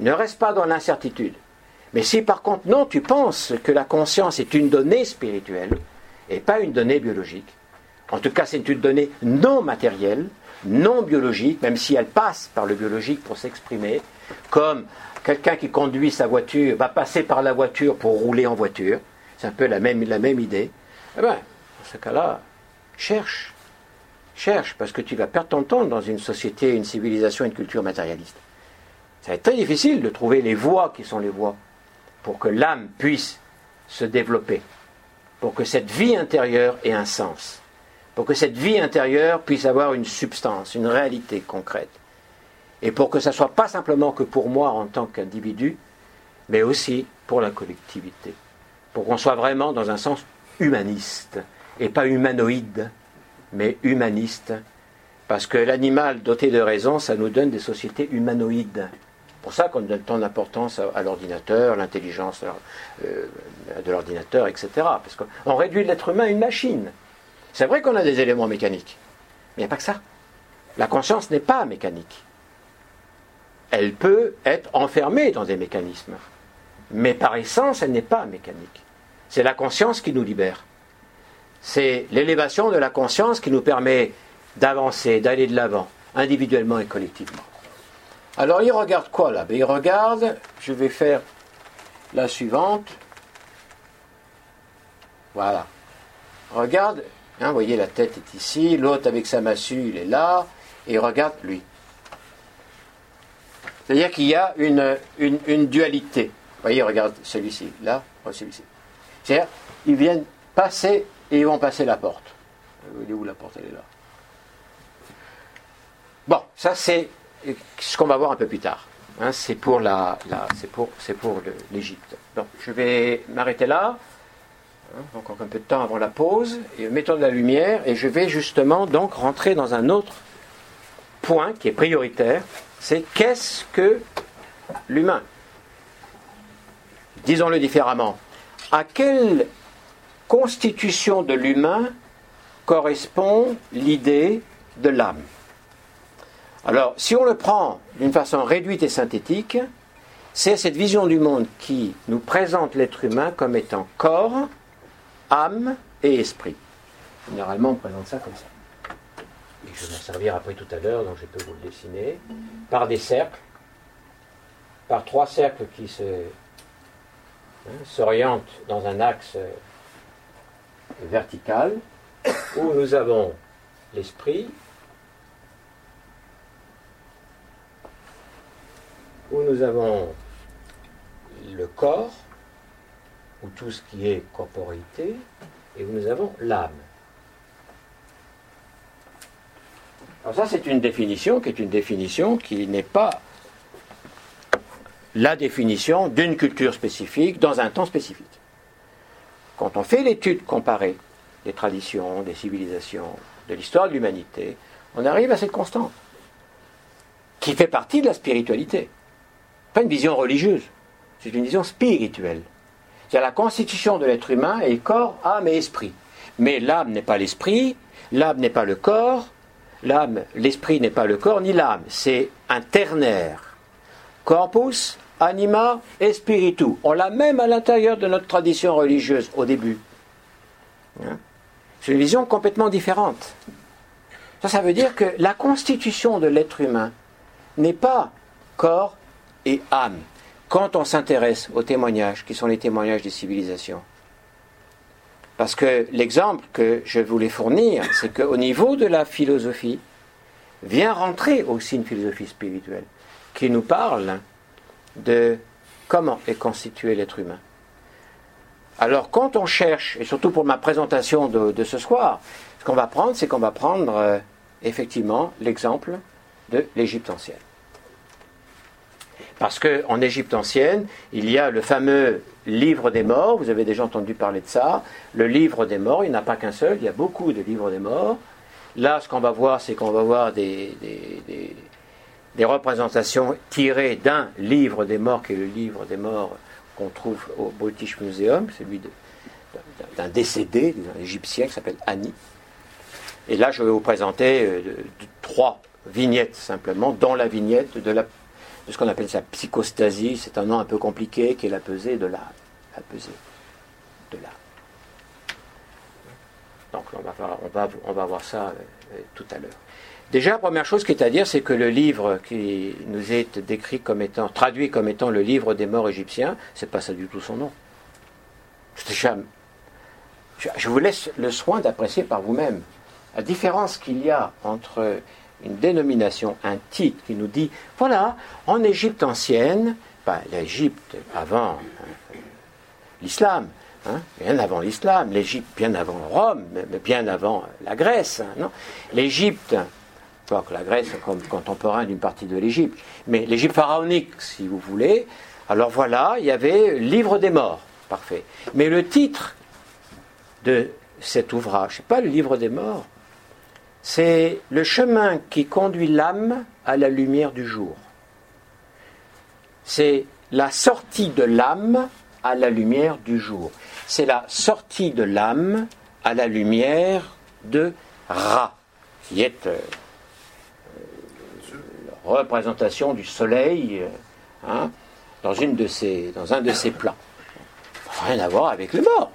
Ne reste pas dans l'incertitude. Mais si par contre, non, tu penses que la conscience est une donnée spirituelle et pas une donnée biologique, en tout cas c'est une donnée non matérielle, non biologique, même si elle passe par le biologique pour s'exprimer, comme quelqu'un qui conduit sa voiture va passer par la voiture pour rouler en voiture, c'est un peu la même, idée, eh bien, dans ce cas-là, cherche. Cherche, parce que tu vas perdre ton temps dans une société, une civilisation, une culture matérialiste. Ça va être très difficile de trouver les voies qui sont les voies pour que l'âme puisse se développer, pour que cette vie intérieure ait un sens, pour que cette vie intérieure puisse avoir une substance, une réalité concrète, et pour que ça ne soit pas simplement que pour moi en tant qu'individu, mais aussi pour la collectivité, pour qu'on soit vraiment dans un sens humaniste, et pas humanoïde, mais humaniste, parce que l'animal doté de raison, ça nous donne des sociétés humanoïdes pour ça qu'on donne tant d'importance à, l'ordinateur, l'intelligence euh, de l'ordinateur, etc. Parce qu'on réduit l'être humain à une machine. C'est vrai qu'on a des éléments mécaniques, mais il n'y a pas que ça. La conscience n'est pas mécanique. Elle peut être enfermée dans des mécanismes, mais par essence, elle n'est pas mécanique. C'est la conscience qui nous libère. C'est l'élévation de la conscience qui nous permet d'avancer, d'aller de l'avant, individuellement et collectivement. Alors il regarde quoi là? Ben, Il regarde, je vais faire la suivante. Voilà. Regarde, hein, vous voyez la tête est ici, l'autre avec sa massue, il est là, et regarde lui. C'est-à-dire qu'il y a une, une, dualité. Vous voyez, regarde celui-ci, là, oh, celui-ci. C'est-à-dire, ils viennent passer et ils vont passer la porte. Vous voyez où la porte, elle est là. Bon, ça c'est ce qu'on va voir un peu plus tard. Hein, c'est pour la, c'est pour, c'est pour l'Égypte. Donc, je vais m'arrêter là. Hein, encore un peu de temps avant la pause. Et mettons de la lumière. Et je vais justement donc rentrer dans un autre point qui est prioritaire. C'est qu'est-ce que l'humain Disons-le différemment. À quelle constitution de l'humain correspond l'idée de l'âme? Alors, si on le prend d'une façon réduite et synthétique, c'est cette vision du monde qui nous présente l'être humain comme étant corps, âme et esprit. Généralement, on présente ça comme ça. Et je vais m'en servir après tout à l'heure, donc je peux vous le dessiner, par des cercles, par trois cercles qui se, hein, s'orientent dans un axe vertical, où nous avons l'esprit, où nous avons le corps, ou tout ce qui est corporité, et où nous avons l'âme. Alors ça, c'est une définition qui est une définition qui n'est pas la définition d'une culture spécifique dans un temps spécifique. Quand on fait l'étude comparée des traditions, des civilisations, de l'histoire de l'humanité, on arrive à cette constante, qui fait partie de la spiritualité pas une vision religieuse, c'est une vision spirituelle. C'est la constitution de l'être humain est corps, âme et esprit. Mais l'âme n'est pas l'esprit, l'âme n'est pas le corps, l'âme, l'esprit n'est pas le corps ni l'âme, c'est un ternaire. Corpus, anima et spiritu. On l'a même à l'intérieur de notre tradition religieuse au début. Hein? C'est une vision complètement différente. Ça, ça veut dire que la constitution de l'être humain n'est pas corps, et âme quand on s'intéresse aux témoignages qui sont les témoignages des civilisations. Parce que l'exemple que je voulais fournir, c'est qu'au niveau de la philosophie, vient rentrer aussi une philosophie spirituelle qui nous parle de comment est constitué l'être humain. Alors quand on cherche, et surtout pour ma présentation de, ce soir, ce qu'on va prendre, c'est qu'on va prendre euh, effectivement l'exemple de l'Égypte ancienne. Parce qu'en Égypte ancienne, il y a le fameux livre des morts, vous avez déjà entendu parler de ça, le livre des morts, il n'y en a pas qu'un seul, il y a beaucoup de livres des morts. Là, ce qu'on va voir, c'est qu'on va voir des, représentations tirées d'un livre des morts, qui est le livre des morts qu'on trouve au British Museum, celui d'un décédé, d'un égyptien qui s'appelle Annie. Et là, je vais vous présenter euh, trois vignettes simplement, dans la vignette de la de ce qu'on appelle sa psychostasie, c'est un nom un peu compliqué, qui est la pesée de l'âme. La pesée de l'âme. Donc on va, on va, on va voir ça euh, tout à l'heure. Déjà, première chose qui est à dire, c'est que le livre qui nous est décrit comme étant, traduit comme étant le livre des morts égyptiens, c'est pas ça du tout son nom. Je vous laisse le soin d'apprécier par vous-même la différence qu'il y a entre une dénomination, un titre qui nous dit, voilà, en Égypte ancienne, l'Égypte avant hein, l'islam, hein, bien avant l'islam, l'Égypte bien avant Rome, bien avant la Grèce, hein, non? L'Égypte, que la Grèce est comme contemporain d'une partie de l'Égypte, mais l'Égypte pharaonique, si vous voulez. Alors voilà, il y avait Livre des morts, parfait. Mais le titre de cet ouvrage, c'est pas le Livre des morts, c'est le chemin qui conduit l'âme à la lumière du jour. C'est la sortie de l'âme à la lumière du jour. C'est la sortie de l'âme à la lumière de Ra, qui est euh, la représentation du soleil euh, hein, dans, une de dans un de ses plans. Rien à voir avec les morts.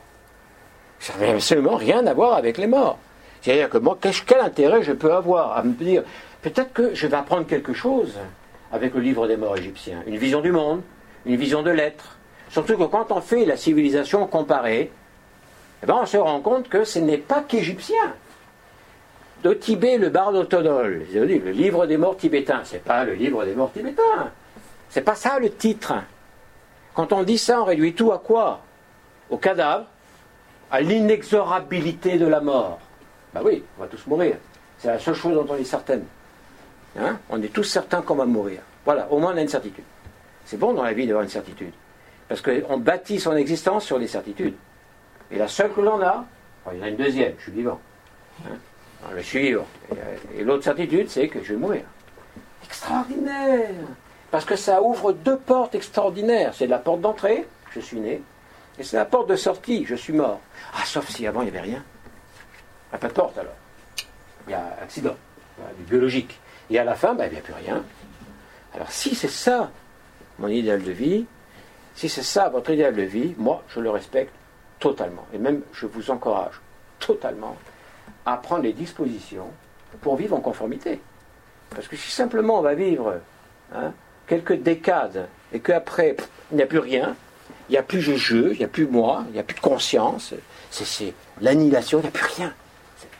Ça n'a absolument rien à voir avec les morts. C'est-à-dire que moi, quel intérêt je peux avoir à me dire, peut-être que je vais apprendre quelque chose avec le livre des morts égyptiens, une vision du monde, une vision de l'être. Surtout que quand on fait la civilisation comparée, eh ben on se rend compte que ce n'est pas qu'égyptien. De Tibet, le Bardotodol, le livre des morts tibétains, c'est pas le livre des morts tibétains. C'est pas ça le titre. Quand on dit ça, on réduit tout à quoi? Au cadavre, à l'inexorabilité de la mort. Ben oui, on va tous mourir. C'est la seule chose dont on est certaine. Hein? On est tous certains qu'on va mourir. Voilà, au moins on a une certitude. C'est bon dans la vie d'avoir une certitude. Parce qu'on bâtit son existence sur des certitudes. Et la seule que l'on a, il y en a une deuxième, je suis vivant. Je suis vivant. Et, l'autre certitude, c'est que je vais mourir. Extraordinaire Parce que ça ouvre deux portes extraordinaires. C'est la porte d'entrée, je suis né, et c'est la porte de sortie, je suis mort. Ah, sauf si avant il n'y avait rien. Il n'y a pas de porte alors. Il y a accident, du biologique. Et à la fin, ben, il n'y a plus rien. Alors si c'est ça mon idéal de vie, si c'est ça votre idéal de vie, moi je le respecte totalement. Et même je vous encourage totalement à prendre les dispositions pour vivre en conformité. Parce que si simplement on va vivre hein, quelques décades et qu'après il n'y a plus rien, il n'y a plus je, il n'y a plus moi, il n'y a plus de conscience, c'est l'annihilation, il n'y a plus rien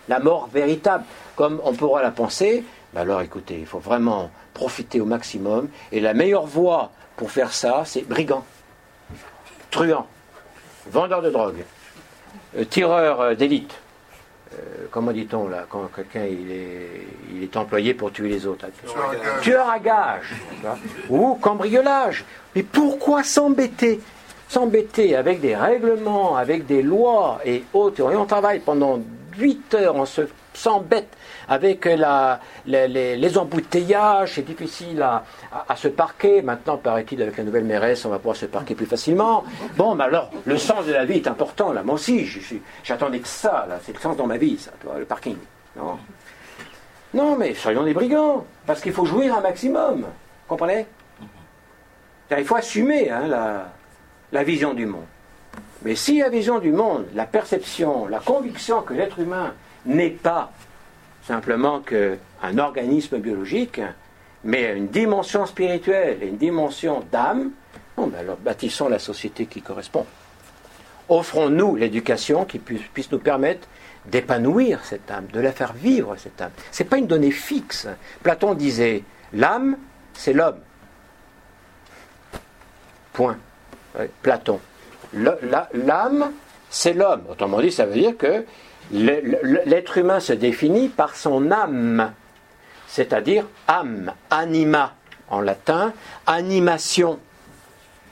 la mort véritable, comme on pourra la penser, ben alors écoutez, il faut vraiment profiter au maximum. Et la meilleure voie pour faire ça, c'est brigand, truand, vendeur de drogue, euh, tireur euh, d'élite. Euh, comment dit-on là quand quelqu'un il est, il est employé pour tuer les autres Tueur à gage. Ou cambriolage. Mais pourquoi s'embêter? S'embêter avec des règlements, avec des lois et autres. Et on travaille pendant 8 heures, on se s'embête avec les, embouteillages, c'est difficile à, se parquer. Maintenant, paraît-il, avec la nouvelle mairesse, on va pouvoir se parquer plus facilement. Bon, mais alors, le sens de la vie est important, là. Moi aussi, j'attendais que ça, là. C'est le sens dans ma vie, ça, le parking. Non? Non, mais soyons des brigands, parce qu'il faut jouir un maximum. Comprenez? Il faut assumer hein, la vision du monde. Mais si la vision du monde, la perception, la conviction que l'être humain n'est pas simplement qu'un organisme biologique, mais une dimension spirituelle et une dimension d'âme, ben alors bâtissons la société qui correspond. Offrons-nous l'éducation qui puisse nous permettre d'épanouir cette âme, de la faire vivre cette âme. Ce n'est pas une donnée fixe. Platon disait l'âme, c'est l'homme. Point. Platon l'âme, c'est l'homme. Autrement dit, ça veut dire que l'être humain se définit par son âme, c'est-à-dire âme, anima en latin, animation.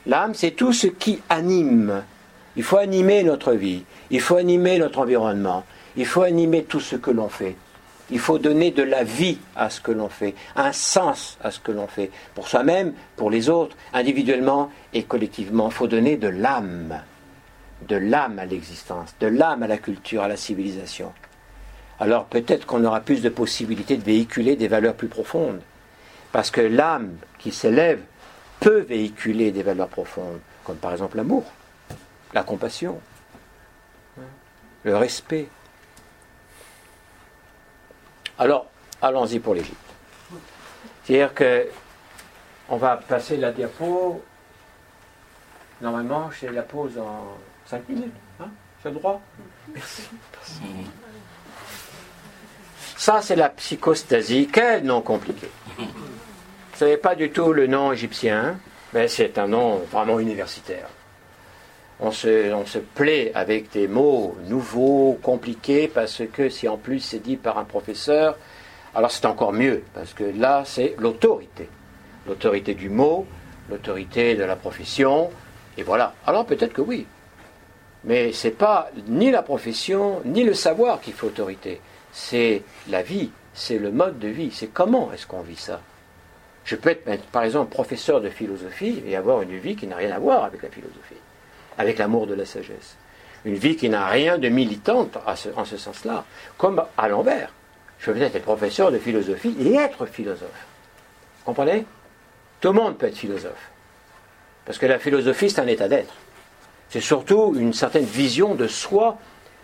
L'âme, c'est tout ce qui anime. Il faut animer notre vie, il faut animer notre environnement, il faut animer tout ce que l'on fait. Il faut donner de la vie à ce que l'on fait, un sens à ce que l'on fait, pour soi-même, pour les autres, individuellement et collectivement. Il faut donner de l'âme, de l'âme à l'existence, de l'âme à la culture, à la civilisation. Alors peut-être qu'on aura plus de possibilités de véhiculer des valeurs plus profondes, parce que l'âme qui s'élève peut véhiculer des valeurs profondes, comme par exemple l'amour, la compassion, le respect, Alors, allons-y pour l'Égypte. C'est-à-dire que on va passer la diapo. Normalement, c'est la pause en 5 minutes. Hein le droit Merci. Ça, c'est la psychostasie. Quel nom compliqué. Ce n'est pas du tout le nom égyptien, mais c'est un nom vraiment universitaire. On se, plaît avec des mots nouveaux, compliqués, parce que si en plus c'est dit par un professeur, alors c'est encore mieux, parce que là, c'est l'autorité. L'autorité du mot, l'autorité de la profession, et voilà. Alors peut-être que oui. Mais ce n'est pas ni la profession, ni le savoir qui fait autorité. C'est la vie, c'est le mode de vie, c'est comment est-ce qu'on vit ça? Je peux être, par exemple, professeur de philosophie et avoir une vie qui n'a rien à voir avec la philosophie avec l'amour de la sagesse. Une vie qui n'a rien de militante en ce sens-là, comme à l'envers. Je peux être professeur de philosophie et être philosophe. Vous comprenez? Tout le monde peut être philosophe. Parce que la philosophie, c'est un état d'être. C'est surtout une certaine vision de soi,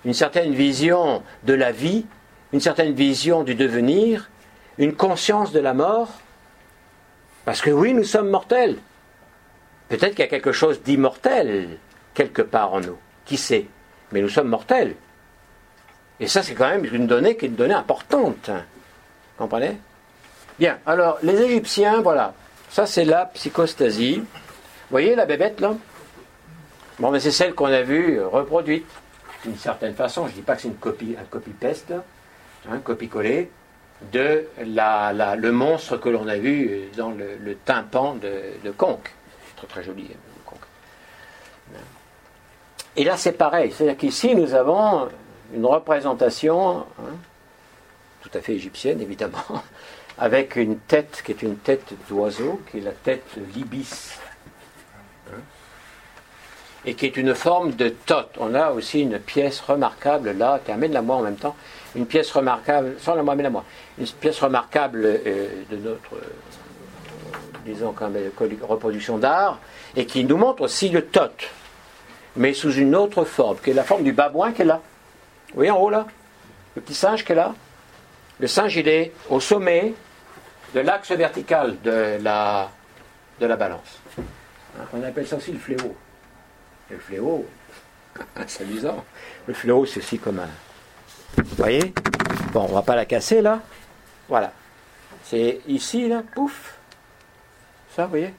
une certaine vision de la vie, une certaine vision du devenir, une conscience de la mort. Parce que oui, nous sommes mortels. Peut-être qu'il y a quelque chose d'immortel quelque part en nous. Qui sait? Mais nous sommes mortels. Et ça, c'est quand même une donnée qui est une donnée importante. Vous comprenez? Bien, alors, les Égyptiens, voilà. Ça, c'est la psychostasie. Vous voyez la bébête, là? Bon, mais c'est celle qu'on a vue reproduite d'une certaine façon. Je ne dis pas que c'est une copie, un copie-peste, un hein, copie-collé, de la, le monstre que l'on a vu dans le, tympan de, de Conque. Très, très joli. Et là, c'est pareil. C'est-à-dire qu'ici, nous avons une représentation, hein, tout à fait égyptienne, évidemment, *laughs* avec une tête qui est une tête d'oiseau, qui est la tête l'ibis, hein, et qui est une forme de tot. On a aussi une pièce remarquable là, qui amène la moi en même temps, une pièce remarquable, sans la moi, amène la moi, une pièce remarquable euh, de notre, euh, disons, quand même, reproduction d'art, et qui nous montre aussi le tot mais sous une autre forme, qui est la forme du babouin qui est là. Vous voyez en haut là Le petit singe qui est là Le singe, il est au sommet de l'axe vertical de la, de la balance. Hein, on appelle ça aussi le fléau. le fléau, *laughs* c'est amusant. Le fléau, c'est aussi comme un. Vous voyez Bon, on ne va pas la casser là. Voilà. C'est ici, là, pouf. Ça, vous voyez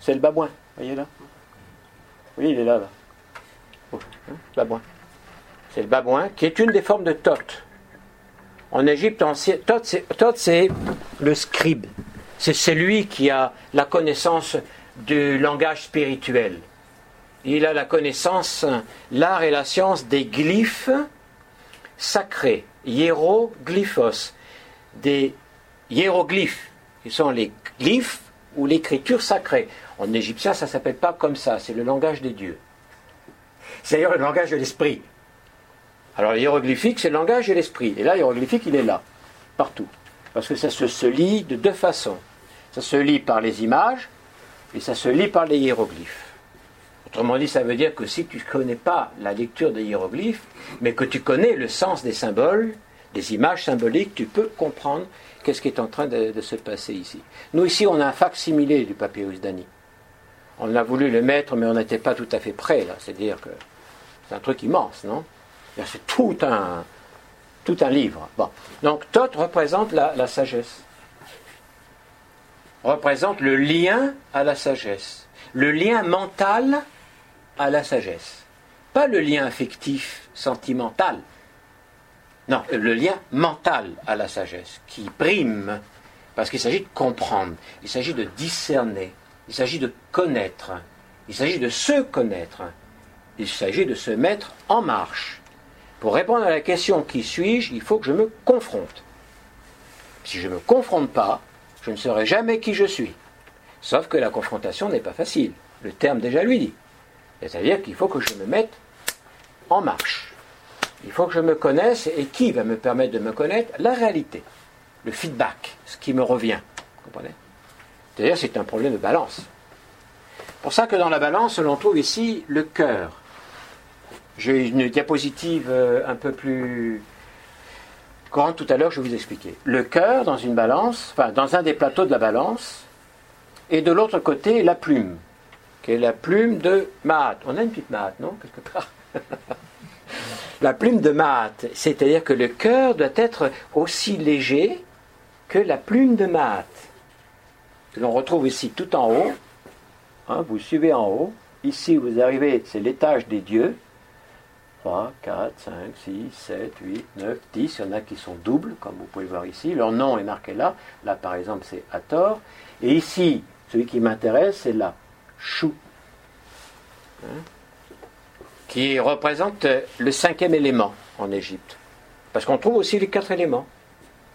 C'est le babouin. Vous voyez là Oui, il est là, là. Babouin. C'est le babouin, qui est une des formes de Thoth. En Égypte ancien, Thoth, c'est le scribe. C'est celui qui a la connaissance du langage spirituel. Il a la connaissance, l'art et la science des glyphes sacrés, hiéroglyphos, des hiéroglyphes, qui sont les glyphes ou l'écriture sacrée. En égyptien, ça ne s'appelle pas comme ça, c'est le langage des dieux. C'est d'ailleurs le langage de l'esprit. Alors le hiéroglyphique, c'est le langage de l'esprit. Et là, hiéroglyphique, il est là, partout. Parce que ça se, lit de deux façons. Ça se lit par les images et ça se lit par les hiéroglyphes. Autrement dit, ça veut dire que si tu ne connais pas la lecture des hiéroglyphes, mais que tu connais le sens des symboles, des images symboliques, tu peux comprendre qu'est-ce qui est en train de, se passer ici. Nous, ici, on a un facsimilé du papyrus d'Ani. On a voulu le mettre, mais on n'était pas tout à fait prêt. C'est-à-dire que c'est un truc immense, non? C'est tout un, tout un livre. Donc, Thoth représente la, la sagesse. Représente le lien à la sagesse. Le lien mental à la sagesse. Pas le lien affectif, sentimental. Non, le lien mental à la sagesse, qui prime, parce qu'il s'agit de comprendre, il s'agit de discerner, il s'agit de connaître. Il s'agit de se connaître. Il s'agit de se mettre en marche. Pour répondre à la question qui suis-je, il faut que je me confronte. Si je ne me confronte pas, je ne saurai jamais qui je suis. Sauf que la confrontation n'est pas facile. Le terme déjà lui dit. C'est-à-dire qu'il faut que je me mette en marche. Il faut que je me connaisse et qui va me permettre de me connaître? La réalité, le feedback, ce qui me revient. Vous comprenez? D'ailleurs, c'est un problème de balance. pour ça que dans la balance, l'on trouve ici le cœur. J'ai une diapositive euh, un peu plus Quand tout à l'heure je vous expliquais. Le cœur dans une balance, enfin dans un des plateaux de la balance, et de l'autre côté la plume, qui est la plume de Mahat. On a une petite Mahat, non Quelque part? *laughs* La plume de Mahat, c'est-à-dire que le cœur doit être aussi léger que la plume de Mahat. Que l'on retrouve ici tout en haut. Hein, vous suivez en haut. Ici, vous arrivez, c'est l'étage des dieux. 3, 4, 5, 6, 7, 8, 9, 10. Il y en a qui sont doubles, comme vous pouvez voir ici. Leur nom est marqué là. Là, par exemple, c'est Hathor. Et ici, celui qui m'intéresse, c'est la Chou. Hein, qui représente le cinquième élément en Égypte. Parce qu'on trouve aussi les quatre éléments.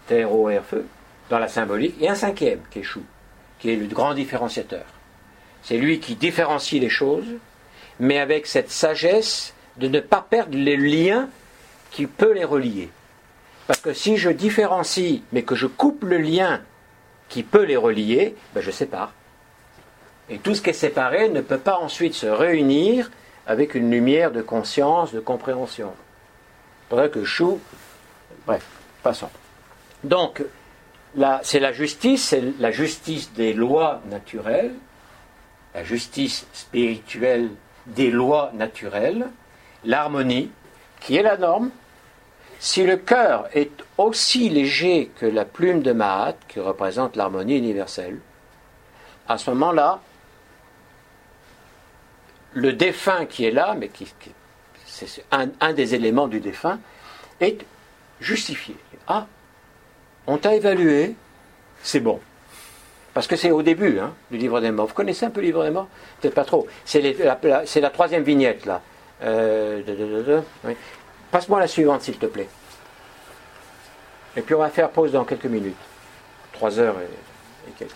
Terre, eau, air, feu, dans la symbolique. Et un cinquième, qui est Chou, qui est le grand différenciateur. C'est lui qui différencie les choses, mais avec cette sagesse de ne pas perdre les liens qui peut les relier. Parce que si je différencie, mais que je coupe le lien qui peut les relier, ben je sépare. Et tout ce qui est séparé ne peut pas ensuite se réunir avec une lumière de conscience, de compréhension. C'est vrai que chou. Bref, passons. Donc, c'est la justice, c'est la justice des lois naturelles, la justice spirituelle des lois naturelles, l'harmonie, qui est la norme. Si le cœur est aussi léger que la plume de Mahat, qui représente l'harmonie universelle, à ce moment-là, le défunt qui est là, mais qui, c'est un, des éléments du défunt, est justifié. Ah, on t'a évalué, c'est bon. Parce que c'est au début hein, du livre des morts. Vous connaissez un peu le livre des morts? Peut-être pas trop. C'est la, troisième vignette, là. Euh, Passe-moi la suivante, s'il te plaît. Et puis on va faire pause dans quelques minutes. Trois heures et, quelques.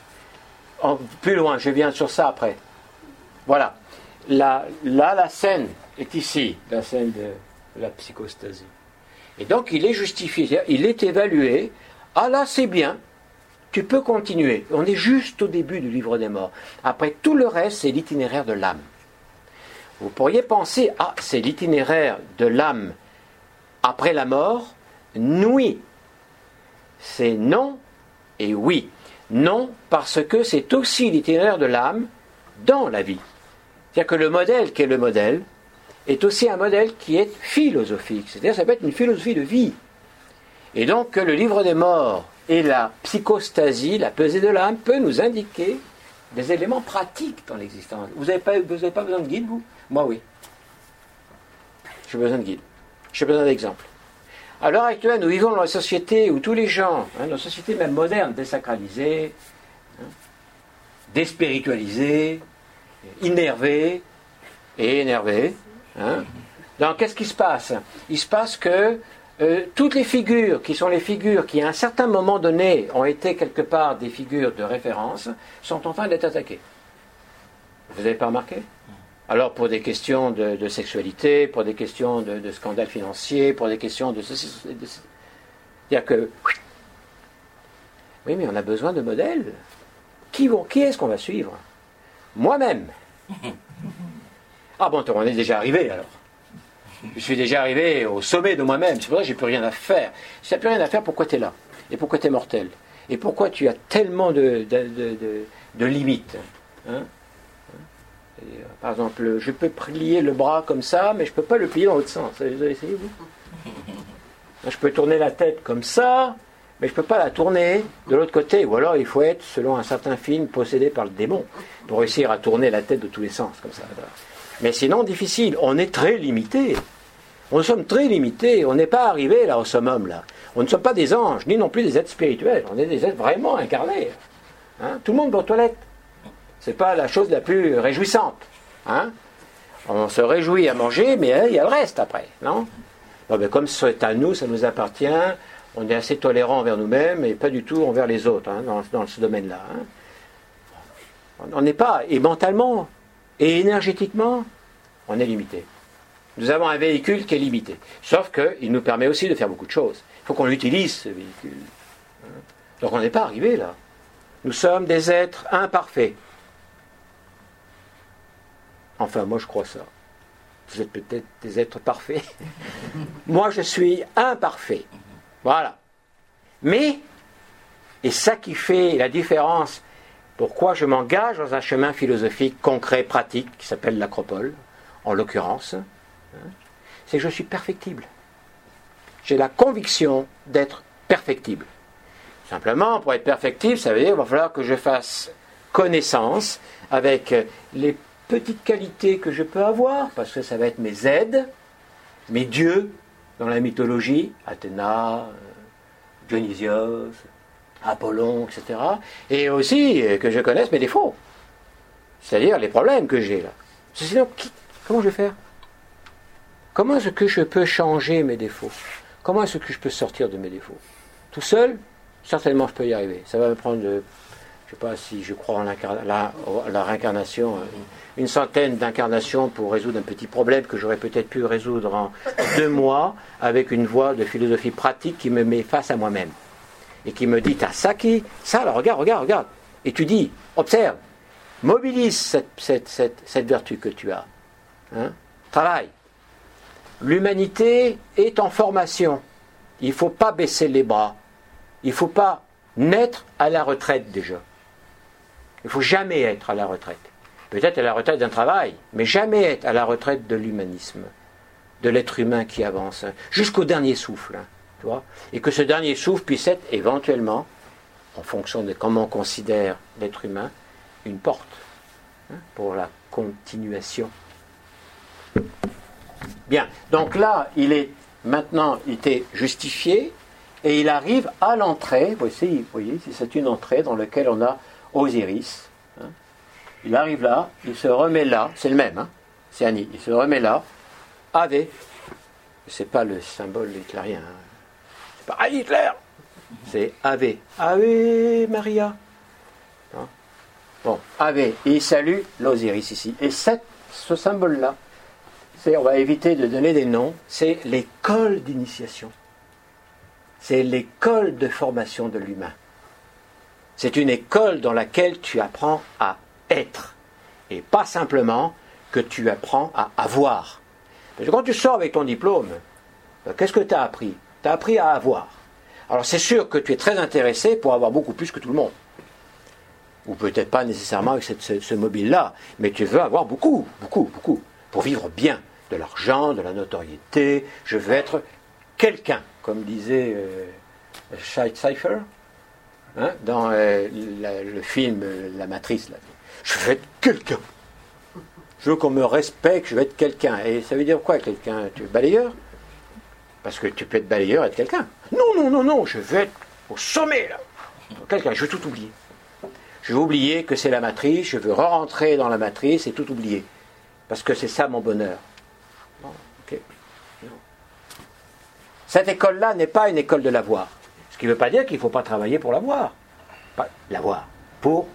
plus loin, je viens sur ça après. Voilà là, la scène est ici, la scène de la psychostasie. Et donc, il est justifié, il est évalué. Ah là, c'est bien, tu peux continuer. On est juste au début du livre des morts. Après, tout le reste, c'est l'itinéraire de l'âme. Vous pourriez penser, ah, c'est l'itinéraire de l'âme après la mort. Oui. C'est non et oui. Non, parce que c'est aussi l'itinéraire de l'âme dans la vie. C'est-à-dire que le modèle qui est le modèle est aussi un modèle qui est philosophique. C'est-à-dire ça peut être une philosophie de vie. Et donc le livre des morts et la psychostasie, la pesée de l'âme, peut nous indiquer des éléments pratiques dans l'existence. Vous n'avez pas, besoin de guide, vous? Moi, oui. J'ai besoin de guide. J'ai besoin d'exemples. À l'heure actuelle, nous vivons dans une société où tous les gens, hein, dans une société même moderne, désacralisée, hein, déspiritualisée, innervé et énervé. Hein. Donc qu'est-ce qui se passe? Il se passe que euh, toutes les figures qui sont les figures qui à un certain moment donné ont été quelque part des figures de référence sont en train d'être attaquées. Vous n'avez pas remarqué? Alors pour des questions de, sexualité, pour des questions de, de, scandales financiers, pour des questions de ceci, C'est-à-dire que... Oui, mais on a besoin de modèles. Qui, vont, qui est-ce qu'on va suivre? Moi-même. *laughs* Ah bon, on est déjà arrivé alors. Je suis déjà arrivé au sommet de moi-même. C'est pour ça que j'ai plus rien à faire. Si tu n'as plus rien à faire, pourquoi tu es là? Et pourquoi tu es mortel? Et pourquoi tu as tellement de, de, limites hein? Euh, Par exemple, je peux plier le bras comme ça, mais je ne peux pas le plier dans l'autre sens. Vous avez essayé, vous? Je peux tourner la tête comme ça, mais je ne peux pas la tourner de l'autre côté. Ou alors il faut être, selon un certain film, possédé par le démon pour réussir à tourner la tête de tous les sens comme ça. Mais sinon, difficile. On est très limité. On sommes très limités. On n'est pas arrivé là au summum là. On ne sommes pas des anges, ni non plus des êtres spirituels. On est des êtres vraiment incarnés. Hein. Tout le monde va aux toilettes. C'est pas la chose la plus réjouissante. Hein. On se réjouit à manger, mais hein, il y a le reste après, non? Comme c'est à nous, ça nous appartient on est assez tolérant envers nous-mêmes et pas du tout envers les autres dans, ce domaine-là. On n'est pas, et mentalement, et énergétiquement, on est limité. Nous avons un véhicule qui est limité. Sauf qu'il nous permet aussi de faire beaucoup de choses. Il faut qu'on l'utilise, ce véhicule. Hein. Donc on n'est pas arrivé là. Nous sommes des êtres imparfaits. Enfin, moi je crois ça. Vous êtes peut-être des êtres parfaits. *laughs* moi je suis imparfait. Voilà. Mais, et ça qui fait la différence, pourquoi je m'engage dans un chemin philosophique concret, pratique, qui s'appelle l'acropole, en l'occurrence, hein, c'est que je suis perfectible. J'ai la conviction d'être perfectible. Simplement, pour être perfectible, ça veut dire qu'il va falloir que je fasse connaissance avec les petites qualités que je peux avoir, parce que ça va être mes aides, mes dieux dans la mythologie, Athéna, euh, Dionysios, Apollon, etc. Et aussi euh, que je connaisse mes défauts, c'est-à-dire les problèmes que j'ai là. Sinon, comment je vais faire? Comment est-ce que je peux changer mes défauts? Comment est-ce que je peux sortir de mes défauts? Tout seul? Certainement, je peux y arriver. Ça va me prendre, je ne sais pas si je crois en la, la, réincarnation, euh, une centaine d'incarnations pour résoudre un petit problème que j'aurais peut-être pu résoudre en deux mois avec une voie de philosophie pratique qui me met face à moi-même et qui me dit T'as ça qui Ça, alors regarde, regarde, regarde. Et tu dis Observe, mobilise cette, vertu que tu as. Hein. Travaille. L'humanité est en formation. Il ne faut pas baisser les bras il ne faut pas naître à la retraite déjà. Il ne faut jamais être à la retraite. Peut-être à la retraite d'un travail, mais jamais être à la retraite de l'humanisme, de l'être humain qui avance, jusqu'au dernier souffle. Et que ce dernier souffle puisse être éventuellement, en fonction de comment on considère l'être humain, une porte hein, pour la continuation. Bien, donc là, il est maintenant il était justifié, et il arrive à l'entrée, vous voyez, c'est une entrée dans laquelle on a Osiris. Hein. Il arrive là, il se remet là, c'est le même, hein, c'est Annie, il se remet là, Ave. C'est pas le symbole hitlérien. Hein. Pas ah, Hitler C'est Ave. Ave Maria. Hein? Bon, Ave. Et il salue l'Osiris ici. Et cette, ce symbole-là, on va éviter de donner des noms, c'est l'école d'initiation c'est l'école de formation de l'humain. C'est une école dans laquelle tu apprends à être et pas simplement que tu apprends à avoir. Parce que quand tu sors avec ton diplôme, ben, qu'est-ce que tu as appris? Tu as appris à avoir. Alors c'est sûr que tu es très intéressé pour avoir beaucoup plus que tout le monde. Ou peut-être pas nécessairement avec ce, mobile-là, mais tu veux avoir beaucoup, beaucoup, beaucoup, pour vivre bien. De l'argent, de la notoriété, je veux être quelqu'un comme disait euh, Cypher hein, dans euh, le film La Matrice. Là. Je veux être quelqu'un. Je veux qu'on me respecte, je veux être quelqu'un. Et ça veut dire quoi quelqu'un? Tu es balayeur? Parce que tu peux être balayeur et être quelqu'un. Non, non, non, non, je veux être au sommet là. Quelqu'un, je veux tout oublier. Je veux oublier que c'est la matrice, je veux re-rentrer dans la matrice et tout oublier. Parce que c'est ça mon bonheur. Cette école-là n'est pas une école de l'avoir. Ce qui ne veut pas dire qu'il ne faut pas travailler pour l'avoir. Pas l'avoir. Pour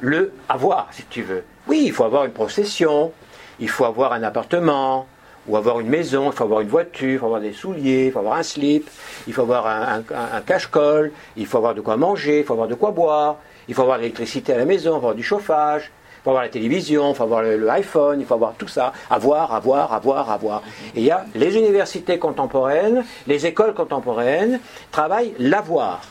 le avoir, si tu veux. Oui, il faut avoir une procession, il faut avoir un appartement, ou avoir une maison, il faut avoir une voiture, il faut avoir des souliers, il faut avoir un slip, il faut avoir un, cache-colle, il faut avoir de quoi manger, il faut avoir de quoi boire, il faut avoir l'électricité à la maison, il faut avoir du chauffage, il faut avoir la télévision, il faut avoir le, iPhone, il faut avoir tout ça. Avoir, avoir, avoir, avoir. Et il y a les universités contemporaines, les écoles contemporaines travaillent l'avoir.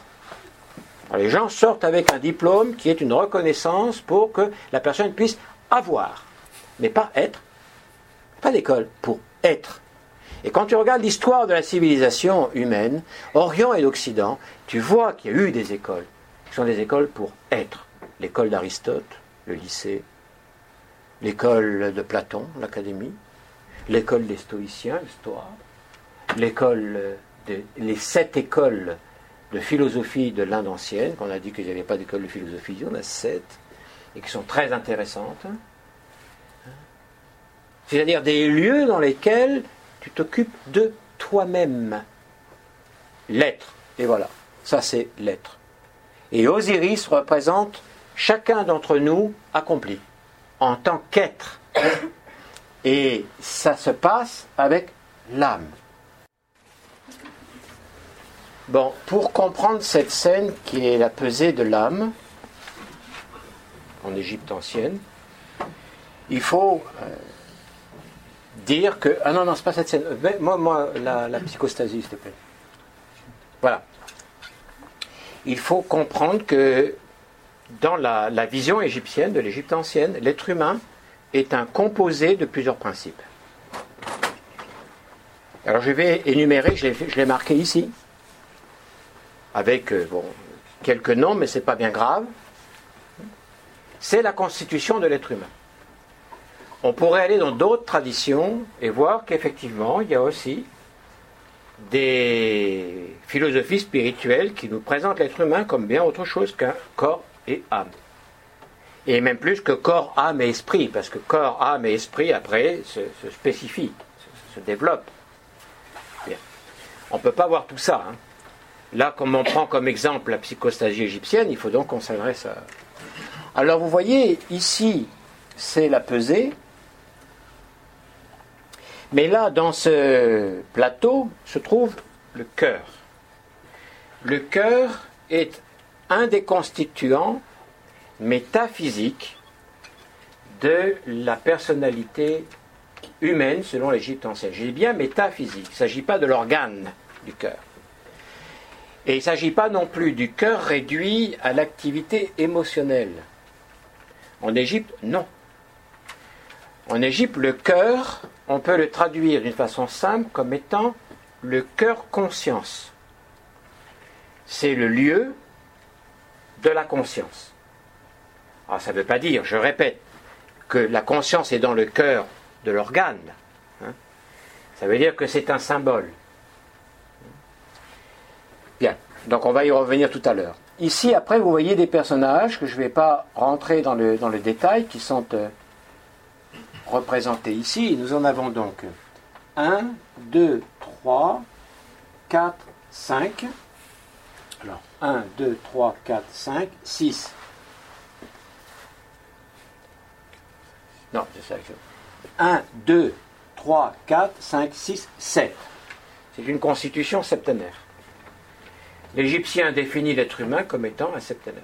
Les gens sortent avec un diplôme qui est une reconnaissance pour que la personne puisse avoir, mais pas être. Pas d'école, pour être. Et quand tu regardes l'histoire de la civilisation humaine, Orient et Occident, tu vois qu'il y a eu des écoles qui sont des écoles pour être. L'école d'Aristote, le lycée, l'école de Platon, l'académie, l'école des stoïciens, l'histoire, l'école les sept écoles de philosophie de l'Inde ancienne, qu'on a dit qu'il n'y avait pas d'école de philosophie, il y a sept, et qui sont très intéressantes. C'est-à-dire des lieux dans lesquels tu t'occupes de toi-même. L'être. Et voilà. Ça, c'est l'être. Et Osiris représente chacun d'entre nous accompli en tant qu'être. Et ça se passe avec l'âme. Bon, pour comprendre cette scène qui est la pesée de l'âme en Égypte ancienne, il faut euh, dire que. Ah non, non, c'est pas cette scène. Moi, la, psychostasie, s'il te plaît. Voilà. il faut comprendre que dans la, vision égyptienne, de l'Égypte ancienne, l'être humain est un composé de plusieurs principes. Alors je vais énumérer, je l'ai marqué ici, avec euh, quelques noms, mais ce n'est pas bien grave. C'est la constitution de l'être humain. On pourrait aller dans d'autres traditions et voir qu'effectivement, il y a aussi des philosophies spirituelles qui nous présentent l'être humain comme bien autre chose qu'un corps et âme. Et même plus que corps, âme et esprit, parce que corps, âme et esprit, après, se, spécifient, se, développent. On ne peut pas voir tout ça. hein. Là, comme on prend comme exemple la psychostasie égyptienne, il faut donc qu'on s'adresse à... Alors vous voyez, ici, c'est la pesée. Mais là, dans ce plateau, se trouve le cœur. Le cœur est un des constituants métaphysiques de la personnalité humaine selon l'Égypte ancienne. Je dis bien métaphysique, il ne s'agit pas de l'organe du cœur. Et il ne s'agit pas non plus du cœur réduit à l'activité émotionnelle. En Égypte, non. En Égypte, le cœur, on peut le traduire d'une façon simple comme étant le cœur conscience. C'est le lieu de la conscience. Alors ça ne veut pas dire, je répète, que la conscience est dans le cœur de l'organe. hein. Ça veut dire que c'est un symbole. Bien, donc on va y revenir tout à l'heure. Ici, après, vous voyez des personnages que je ne vais pas rentrer dans le, dans le détail, qui sont euh, représentés ici. Nous en avons donc 1, 2, 3, 4, 5. Alors, 1, 2, 3, 4, 5, 6. Non, c'est ça. 1, 2, 3, 4, 5, 6, 7. C'est une constitution septenaire. L'Égyptien définit l'être humain comme étant un septenaire.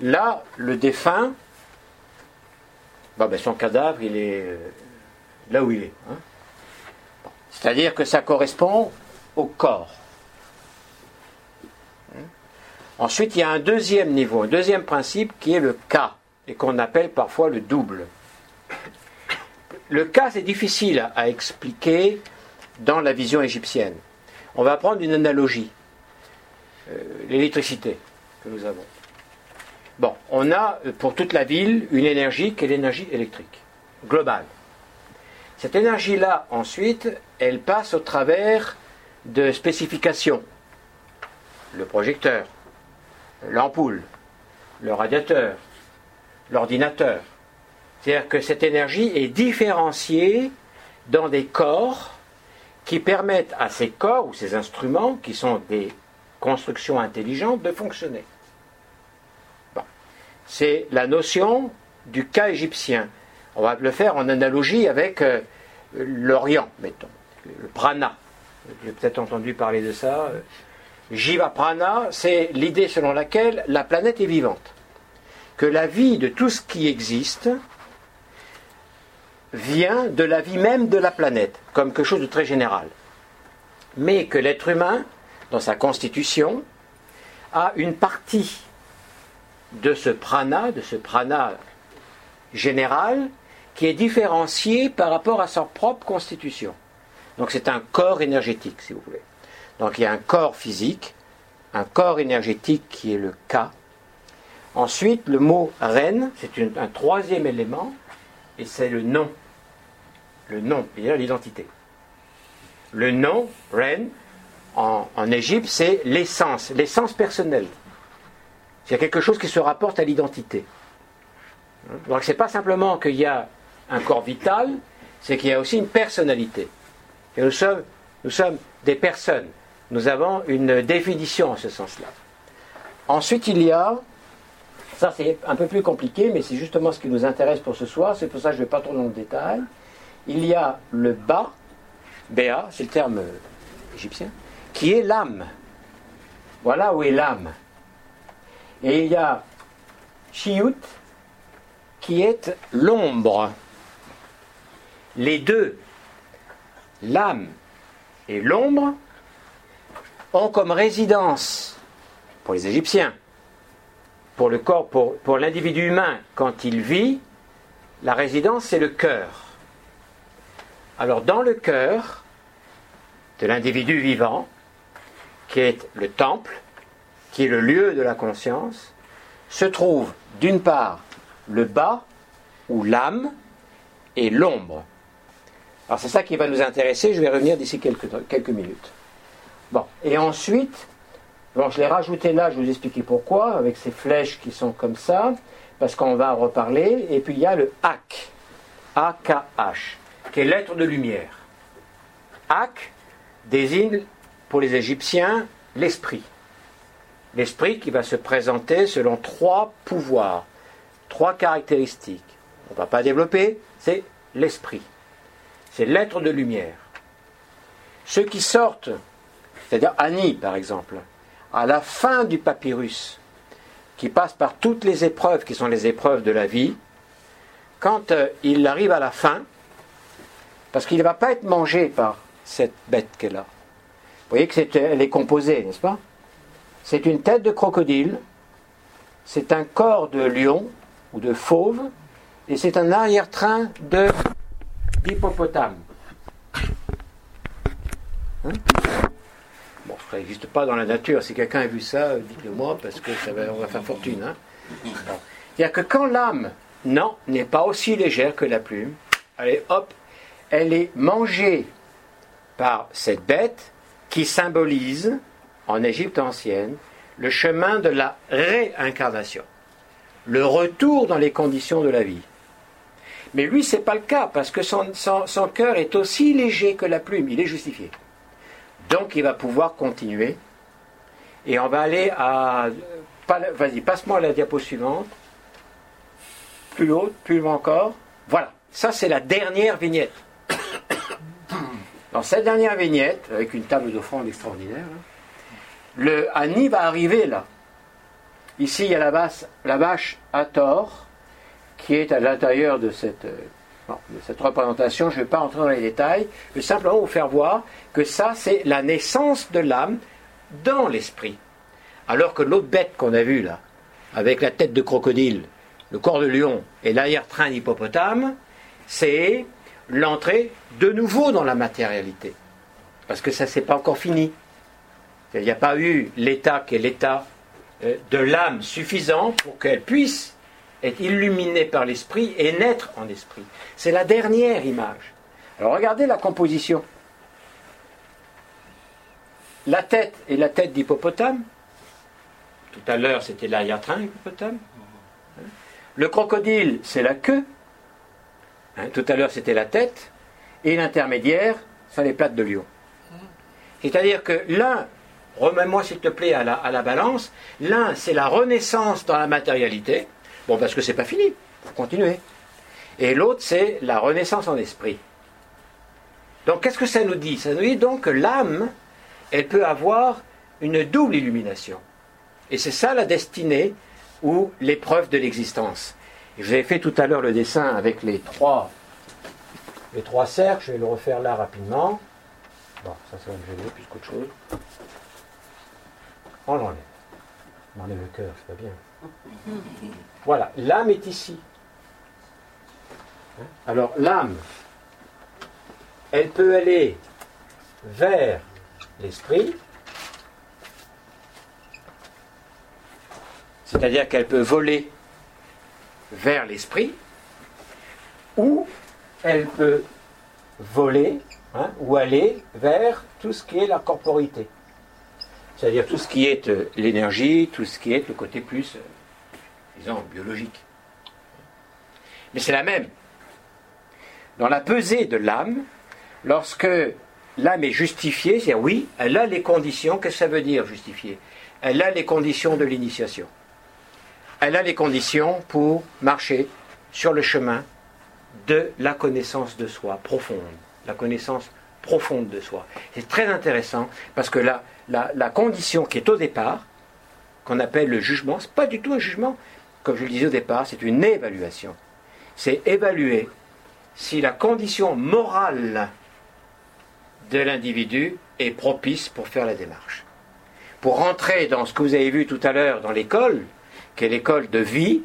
Là, le défunt, bon, ben, son cadavre, il est euh, là où il est. hein. C'est-à-dire que ça correspond au corps. Hein. Ensuite, il y a un deuxième niveau, un deuxième principe qui est le cas, et qu'on appelle parfois le double. Le cas, c'est difficile à- à expliquer dans la vision égyptienne. On va prendre une analogie. Euh, l'électricité que nous avons. Bon, on a euh, pour toute la ville une énergie qui est l'énergie électrique, globale. Cette énergie-là, ensuite, elle passe au travers de spécifications. Le projecteur, l'ampoule, le radiateur, l'ordinateur. C'est-à-dire que cette énergie est différenciée dans des corps qui permettent à ces corps ou ces instruments, qui sont des constructions intelligentes, de fonctionner. C'est la notion du cas égyptien. On va le faire en analogie avec euh, l'Orient, mettons, le prana. J'ai peut-être entendu parler de ça. Jiva prana, c'est l'idée selon laquelle la planète est vivante. Que la vie de tout ce qui existe vient de la vie même de la planète, comme quelque chose de très général. Mais que l'être humain, dans sa constitution, a une partie de ce prana, de ce prana général, qui est différenciée par rapport à sa propre constitution. Donc c'est un corps énergétique, si vous voulez. Donc il y a un corps physique, un corps énergétique qui est le cas. Ensuite, le mot reine, c'est un troisième élément, et c'est le nom. Le nom, c'est-à-dire l'identité. Le nom, reine, en Égypte, c'est l'essence, l'essence personnelle. C'est quelque chose qui se rapporte à l'identité. Donc c'est pas simplement qu'il y a un corps vital, c'est qu'il y a aussi une personnalité. Et nous sommes, nous sommes des personnes. Nous avons une définition en ce sens-là. Ensuite, il y a, ça c'est un peu plus compliqué, mais c'est justement ce qui nous intéresse pour ce soir, c'est pour ça que je ne vais pas trop dans le détail. Il y a le bas, Béa, c'est le terme égyptien, qui est l'âme. Voilà où est l'âme. Et il y a Chiout, qui est l'ombre. Les deux, l'âme et l'ombre, ont comme résidence pour les Égyptiens. Pour le corps, pour l'individu humain, quand il vit, la résidence, c'est le cœur. Alors, dans le cœur de l'individu vivant, qui est le temple, qui est le lieu de la conscience, se trouve d'une part le bas, ou l'âme, et l'ombre. Alors c'est ça qui va nous intéresser, je vais revenir d'ici quelques, minutes. Bon, et ensuite, je l'ai rajouté là, je vous expliquer pourquoi, avec ces flèches qui sont comme ça, parce qu'on va en reparler, et puis il y a le Ak, A-K-H, qui est l'être de lumière. Ak désigne pour les Égyptiens l'esprit. L'esprit qui va se présenter selon trois pouvoirs, trois caractéristiques. On ne va pas développer, c'est l'esprit. C'est l'être de lumière. Ceux qui sortent, c'est-à-dire Annie par exemple, à la fin du papyrus, qui passe par toutes les épreuves qui sont les épreuves de la vie, quand euh, il arrive à la fin, parce qu'il ne va pas être mangé par cette bête qu'elle a. Vous voyez qu'elle est composée, n'est-ce pas? C'est une tête de crocodile, c'est un corps de lion ou de fauve, et c'est un arrière-train de d'hippopotame. Hein bon, ça n'existe pas dans la nature. Si quelqu'un a vu ça, dites-le moi, parce que ça va, faire fortune. Hein C'est-à-dire que quand l'âme, non, n'est pas aussi légère que la plume, allez, hop, elle est mangée par cette bête qui symbolise, en Égypte ancienne, le chemin de la réincarnation, le retour dans les conditions de la vie. Mais lui, ce n'est pas le cas, parce que son, cœur est aussi léger que la plume, il est justifié. Donc il va pouvoir continuer. Et on va aller à... Vas-y, passe-moi la diapo suivante. Plus haut, plus loin encore. Voilà, ça c'est la dernière vignette. *coughs* Dans cette dernière vignette, avec une table d'offrande extraordinaire, hein, le Annie va arriver là. Ici, il y a la, basse, la vache tort qui est à l'intérieur de cette, euh, de cette représentation. Je ne vais pas entrer dans les détails, je vais simplement vous faire voir que ça, c'est la naissance de l'âme dans l'esprit. Alors que l'autre bête qu'on a vue là, avec la tête de crocodile, le corps de lion et l'arrière-train d'hippopotame, c'est l'entrée de nouveau dans la matérialité. Parce que ça, n'est pas encore fini. Il n'y a pas eu l'état qui est l'état euh, de l'âme suffisant pour qu'elle puisse être illuminée par l'esprit et naître en esprit. C'est la dernière image. Alors regardez la composition. La tête est la tête d'hippopotame. Tout à l'heure, c'était l'arrière-train hippopotame. Le crocodile, c'est la queue. Hein, tout à l'heure, c'était la tête. Et l'intermédiaire, sont les plates de lion. C'est-à-dire que l'un, remets-moi s'il te plaît à la, balance, l'un, c'est la renaissance dans la matérialité. Bon, parce que c'est pas fini, faut continuer. Et l'autre, c'est la renaissance en esprit. Donc, qu'est-ce que ça nous dit? Ça nous dit donc que l'âme, elle peut avoir une double illumination. Et c'est ça la destinée ou l'épreuve de l'existence. Avais fait tout à l'heure le dessin avec les trois, les trois cercles, je vais le refaire là rapidement. Bon, ça, ça va me gêner plus qu'autre chose. On l'enlève. On enlève le cœur, c'est pas bien. Voilà, l'âme est ici. Alors l'âme, elle peut aller vers l'esprit, c'est-à-dire qu'elle peut voler vers l'esprit, ou elle peut voler hein, ou aller vers tout ce qui est la corporité, c'est-à-dire tout ce qui est euh, l'énergie, tout ce qui est le côté plus euh, disons, biologique. Mais c'est la même. Dans la pesée de l'âme, lorsque l'âme est justifiée, c'est oui, elle a les conditions, qu'est-ce que ça veut dire justifiée Elle a les conditions de l'initiation. Elle a les conditions pour marcher sur le chemin de la connaissance de soi profonde, la connaissance profonde de soi. C'est très intéressant parce que la, la, condition qui est au départ, qu'on appelle le jugement, ce n'est pas du tout un jugement, comme je le disais au départ, c'est une évaluation. C'est évaluer si la condition morale de l'individu est propice pour faire la démarche. Pour rentrer dans ce que vous avez vu tout à l'heure dans l'école, qui est l'école de vie,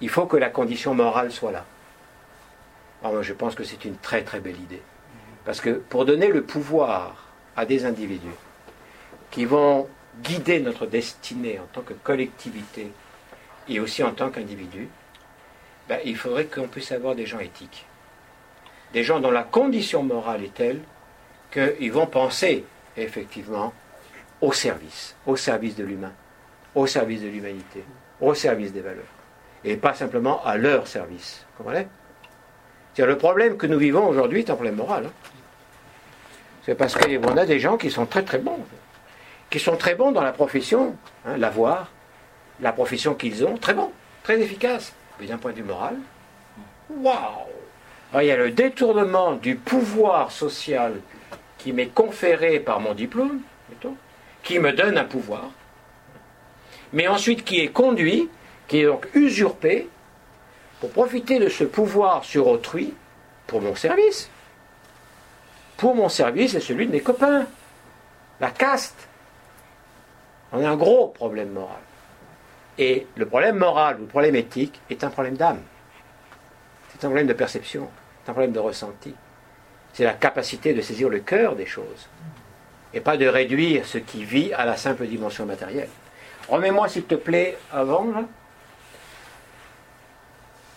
il faut que la condition morale soit là. Je pense que c'est une très très belle idée. Parce que pour donner le pouvoir à des individus qui vont guider notre destinée en tant que collectivité et aussi en tant qu'individu, ben, il faudrait qu'on puisse avoir des gens éthiques. Des gens dont la condition morale est telle qu'ils vont penser effectivement au service, au service de l'humain, au service de l'humanité, au service des valeurs, et pas simplement à leur service. Vous comprenez le problème que nous vivons aujourd'hui est un problème moral. Hein. C'est parce qu'on a des gens qui sont très très bons, qui sont très bons dans la profession, hein, l'avoir, la profession qu'ils ont, très bons, très efficaces. Mais d'un point de vue moral, waouh Il y a le détournement du pouvoir social qui m'est conféré par mon diplôme, qui me donne un pouvoir, mais ensuite qui est conduit, qui est donc usurpé, pour profiter de ce pouvoir sur autrui pour mon service. Pour mon service et celui de mes copains. La caste. On a un gros problème moral. Et le problème moral ou le problème éthique est un problème d'âme. C'est un problème de perception, c'est un problème de ressenti. C'est la capacité de saisir le cœur des choses et pas de réduire ce qui vit à la simple dimension matérielle. Remets-moi s'il te plaît avant.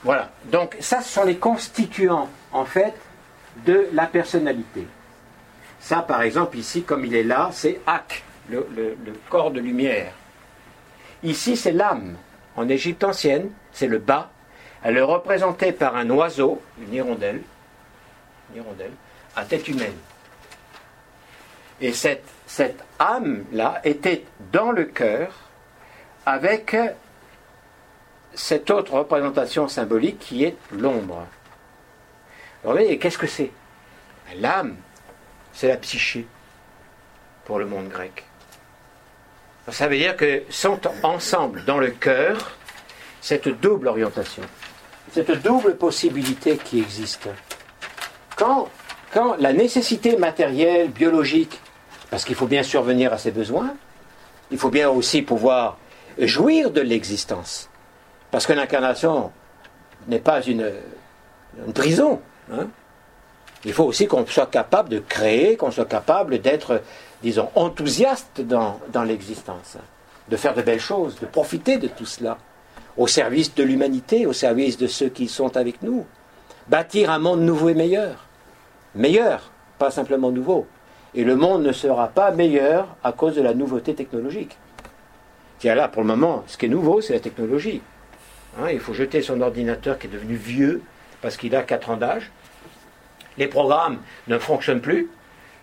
Voilà. Donc ça, ce sont les constituants, en fait, de la personnalité. Ça, par exemple, ici, comme il est là, c'est Ak, le, corps de lumière. Ici, c'est l'âme. En Égypte ancienne, c'est le bas. Elle est représentée par un oiseau, une hirondelle, à tête humaine. Et cette, cette âme-là était dans le cœur avec cette autre représentation symbolique qui est l'ombre. Alors, voyez, qu'est-ce que c'est? L'âme, c'est la psyché pour le monde grec. Ça veut dire que sont ensemble dans le cœur cette double orientation, cette double possibilité qui existe. Quand, quand la nécessité matérielle, biologique, parce qu'il faut bien survenir à ses besoins, il faut bien aussi pouvoir jouir de l'existence. Parce que l'incarnation n'est pas une, prison. Hein. Il faut aussi qu'on soit capable de créer, qu'on soit capable d'être, disons, enthousiaste dans, l'existence, de faire de belles choses, de profiter de tout cela, au service de l'humanité, au service de ceux qui sont avec nous. Bâtir un monde nouveau et meilleur. Meilleur, pas simplement nouveau. Et le monde ne sera pas meilleur à cause de la nouveauté technologique. Tiens là, pour le moment, ce qui est nouveau, c'est la technologie. Hein, il faut jeter son ordinateur qui est devenu vieux parce qu'il a 4 ans d'âge. Les programmes ne fonctionnent plus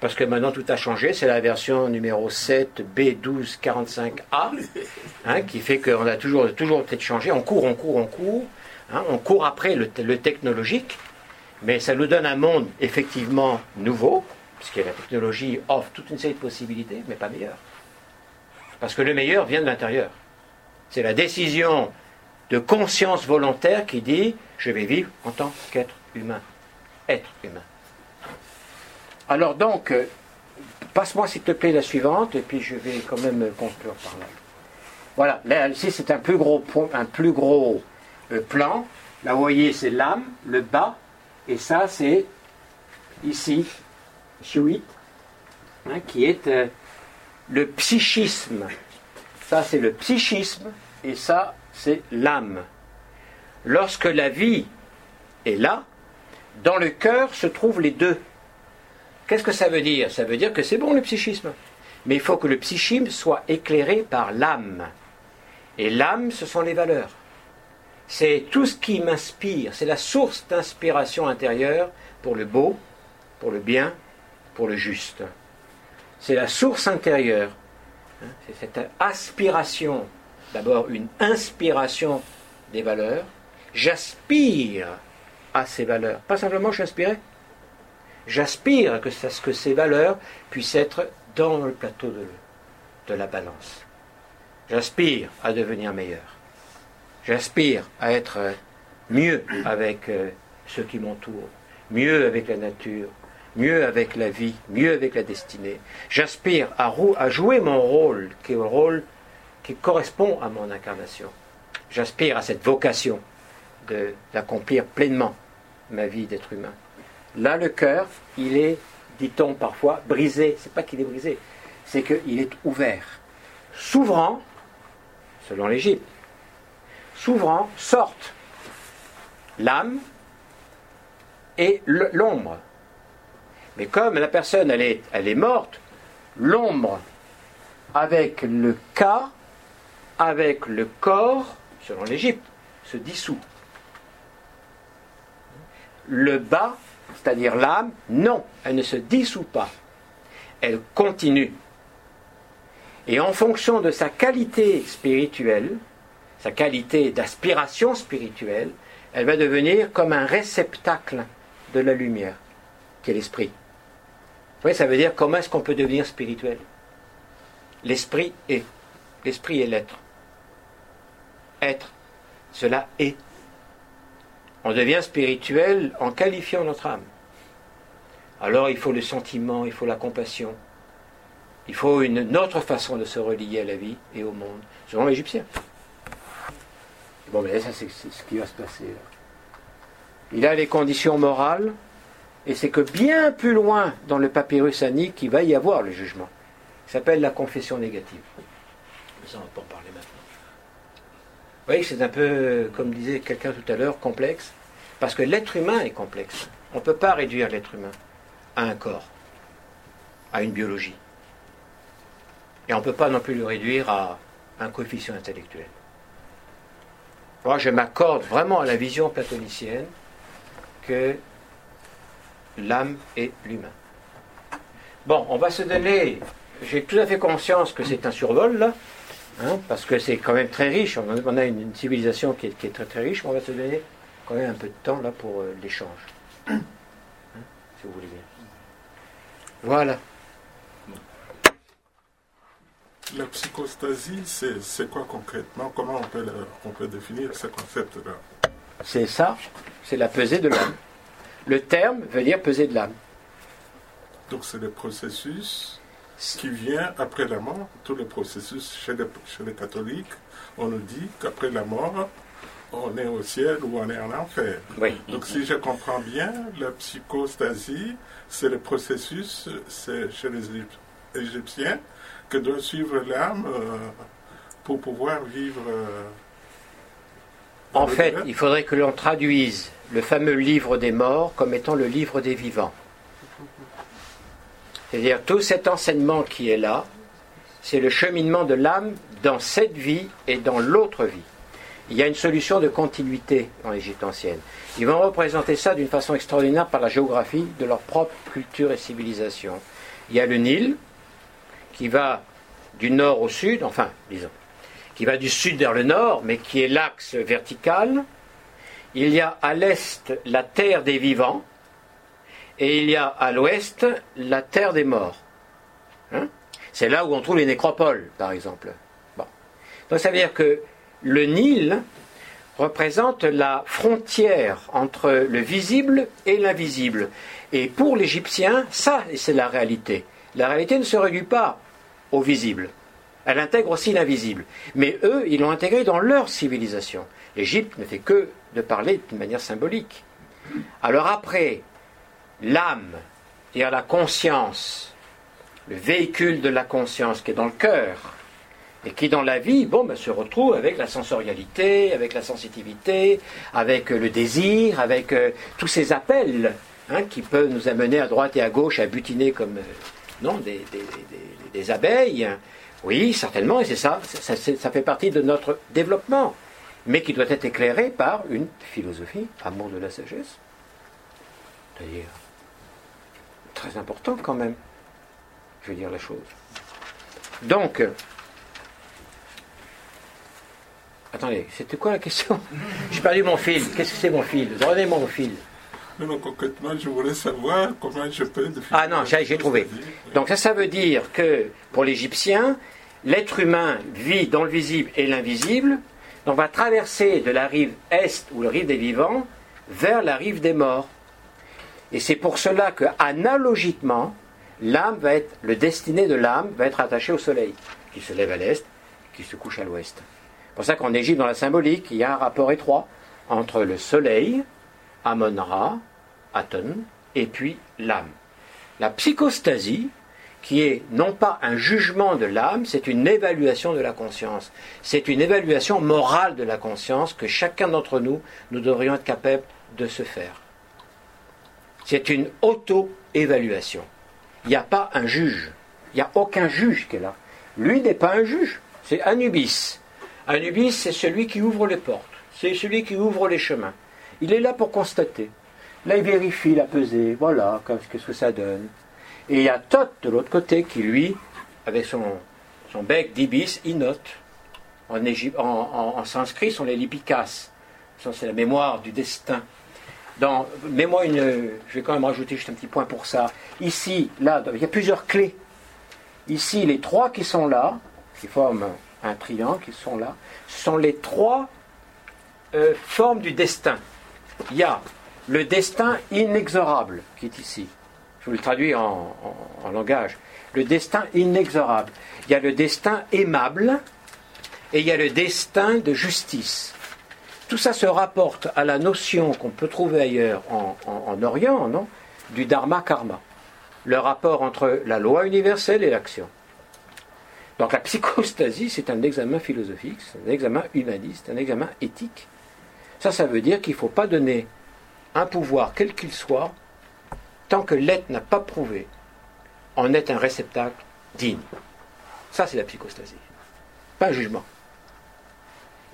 parce que maintenant tout a changé. C'est la version numéro 7 B1245A hein, qui fait qu'on a toujours, toujours peut-être changé. On court, on court, on court. Hein, on court après le, technologique, mais ça nous donne un monde effectivement nouveau, puisque la technologie offre toute une série de possibilités, mais pas meilleur. Parce que le meilleur vient de l'intérieur. C'est la décision de conscience volontaire qui dit je vais vivre en tant qu'être humain. Être humain. Alors donc, euh, passe-moi s'il te plaît la suivante, et puis je vais quand même conclure par là. Voilà, là ici c'est un plus gros, euh, plan. Là vous voyez c'est l'âme, le bas, et ça c'est ici, hein, qui est euh, le psychisme. Ça c'est le psychisme, et ça c'est l'âme. Lorsque la vie est là, dans le cœur se trouvent les deux. Qu'est-ce que ça veut dire? Ça veut dire que c'est bon le psychisme. Mais il faut que le psychisme soit éclairé par l'âme. Et l'âme, ce sont les valeurs. C'est tout ce qui m'inspire, c'est la source d'inspiration intérieure pour le beau, pour le bien, pour le juste. C'est la source intérieure. Hein, c'est cette aspiration d'abord une inspiration des valeurs, j'aspire à ces valeurs. Pas simplement j'aspirais, j'aspire à que, que ces valeurs puissent être dans le plateau de, la balance. J'aspire à devenir meilleur. J'aspire à être mieux avec euh, ceux qui m'entourent, mieux avec la nature, mieux avec la vie, mieux avec la destinée. J'aspire à, jouer mon rôle, qui est un rôle qui correspond à mon incarnation. J'aspire à cette vocation d'accomplir pleinement ma vie d'être humain. Là, le cœur, il est, dit-on parfois, brisé. C'est pas qu'il est brisé, c'est qu'il est ouvert. S'ouvrant, selon l'Égypte, s'ouvrant, sortent l'âme et l'ombre. Mais comme la personne, elle est, elle est morte, l'ombre avec le cas, avec le corps, selon l'Égypte, se dissout. Le bas, c'est-à-dire l'âme, non, elle ne se dissout pas. Elle continue. Et en fonction de sa qualité spirituelle, sa qualité d'aspiration spirituelle, elle va devenir comme un réceptacle de la lumière, qui est l'esprit. Oui, ça veut dire comment est-ce qu'on peut devenir spirituel? L'esprit est. L'esprit est l'être. Être, cela est. On devient spirituel en qualifiant notre âme. Alors il faut le sentiment, il faut la compassion, il faut une autre façon de se relier à la vie et au monde, selon l'Égyptien. Bon, mais ça, c'est ce qui va se passer. Il a les conditions morales, et c'est que bien plus loin dans le papyrus annique, qu'il va y avoir le jugement. Il s'appelle la confession négative. Ça, on va pas en parler maintenant. Vous voyez, c'est un peu, comme disait quelqu'un tout à l'heure, complexe, parce que l'être humain est complexe. On ne peut pas réduire l'être humain à un corps, à une biologie. Et on ne peut pas non plus le réduire à un coefficient intellectuel. Moi, je m'accorde vraiment à la vision platonicienne que l'âme est l'humain. Bon, on va se donner. J'ai tout à fait conscience que c'est un survol, là, hein, parce que c'est quand même très riche. On a une, civilisation qui est, très très riche, mais on va se donner quand même un peu de temps là pour euh, l'échange. *clears throat* Hein, si vous voulez bien. Voilà. La psychostasie, c'est quoi concrètement? Comment on peut, on peut définir ce concept-là? C'est ça, c'est la pesée de l'âme. Le terme veut dire peser de l'âme. Donc c'est le processus qui vient après la mort. Tout le processus chez les, chez les catholiques, on nous dit qu'après la mort, on est au ciel ou on est en enfer. Oui. Donc si je comprends bien, la psychostasie, c'est le processus c'est chez les Égyptiens que doit suivre l'âme euh, pour pouvoir vivre. Euh, en fait, il faudrait que l'on traduise le fameux livre des morts comme étant le livre des vivants. C'est-à-dire tout cet enseignement qui est là, c'est le cheminement de l'âme dans cette vie et dans l'autre vie. Il y a une solution de continuité dans l'Égypte ancienne. Ils vont représenter ça d'une façon extraordinaire par la géographie de leur propre culture et civilisation. Il y a le Nil, qui va du nord au sud, enfin, disons, qui va du sud vers le nord, mais qui est l'axe vertical, il y a à l'est la terre des vivants et il y a à l'ouest la terre des morts. Hein C'est là où on trouve les nécropoles, par exemple. Bon. Donc ça veut dire que le Nil représente la frontière entre le visible et l'invisible. Et pour l'Égyptien, ça, c'est la réalité. La réalité ne se réduit pas au visible. Elle intègre aussi l'invisible. Mais eux, ils l'ont intégré dans leur civilisation. L'Égypte ne fait que de parler d'une manière symbolique. Alors après, l'âme, c'est-à-dire la conscience, le véhicule de la conscience qui est dans le cœur, et qui dans la vie, bon, ben, se retrouve avec la sensorialité, avec la sensitivité, avec le désir, avec euh, tous ces appels hein, qui peuvent nous amener à droite et à gauche à butiner comme euh, non, des, des, abeilles. Oui, certainement, et c'est ça, ça, ça fait partie de notre développement mais qui doit être éclairé par une philosophie, amour de la sagesse. C'est-à-dire, très important quand même, je veux dire la chose. Donc, attendez, c'était quoi la question? *laughs* J'ai perdu mon fil. Qu'est-ce que c'est mon fil? Donnez-moi mon fil. Non, concrètement, je voulais savoir comment je peux. Ah non, j'ai trouvé. Donc ça, ça veut dire que pour l'Égyptien, l'être humain vit dans le visible et l'invisible, on va traverser de la rive est ou la rive des vivants vers la rive des morts. Et c'est pour cela que, analogiquement, l'âme va être, le destiné de l'âme va être attaché au soleil, qui se lève à l'est, qui se couche à l'ouest. C'est pour ça qu'en Égypte, dans la symbolique, il y a un rapport étroit entre le soleil, Amon-Ra, Aton, et puis l'âme. La psychostasie, qui est non pas un jugement de l'âme, c'est une évaluation de la conscience. C'est une évaluation morale de la conscience que chacun d'entre nous, nous devrions être capables de se faire. C'est une auto-évaluation. Il n'y a pas un juge. Il n'y a aucun juge qui est là. Lui n'est pas un juge. C'est Anubis. Anubis, c'est celui qui ouvre les portes. C'est celui qui ouvre les chemins. Il est là pour constater. Là, il vérifie la pesée. Voilà, qu'est-ce que ça donne. Et il y a Thoth de l'autre côté qui, lui, avec son, bec d'ibis, il note. En, Égypte, en, sanskrit, sont les lipikas. C'est la mémoire du destin. Dans, mets-moi une. Je vais quand même rajouter juste un petit point pour ça. Ici, là, il y a plusieurs clés. Ici, les trois qui sont là, qui forment un triangle, qui sont là, sont les trois euh, formes du destin. Il y a le destin inexorable qui est ici. Je vous le traduis en, langage. Le destin inexorable. Il y a le destin aimable et il y a le destin de justice. Tout ça se rapporte à la notion qu'on peut trouver ailleurs en, en Orient, non? Du dharma karma. Le rapport entre la loi universelle et l'action. Donc la psychostasie, c'est un examen philosophique, c'est un examen humaniste, un examen éthique. Ça, ça veut dire qu'il ne faut pas donner un pouvoir, quel qu'il soit, tant que l'être n'a pas prouvé en est un réceptacle digne. Ça, c'est la psychostasie. Pas un jugement.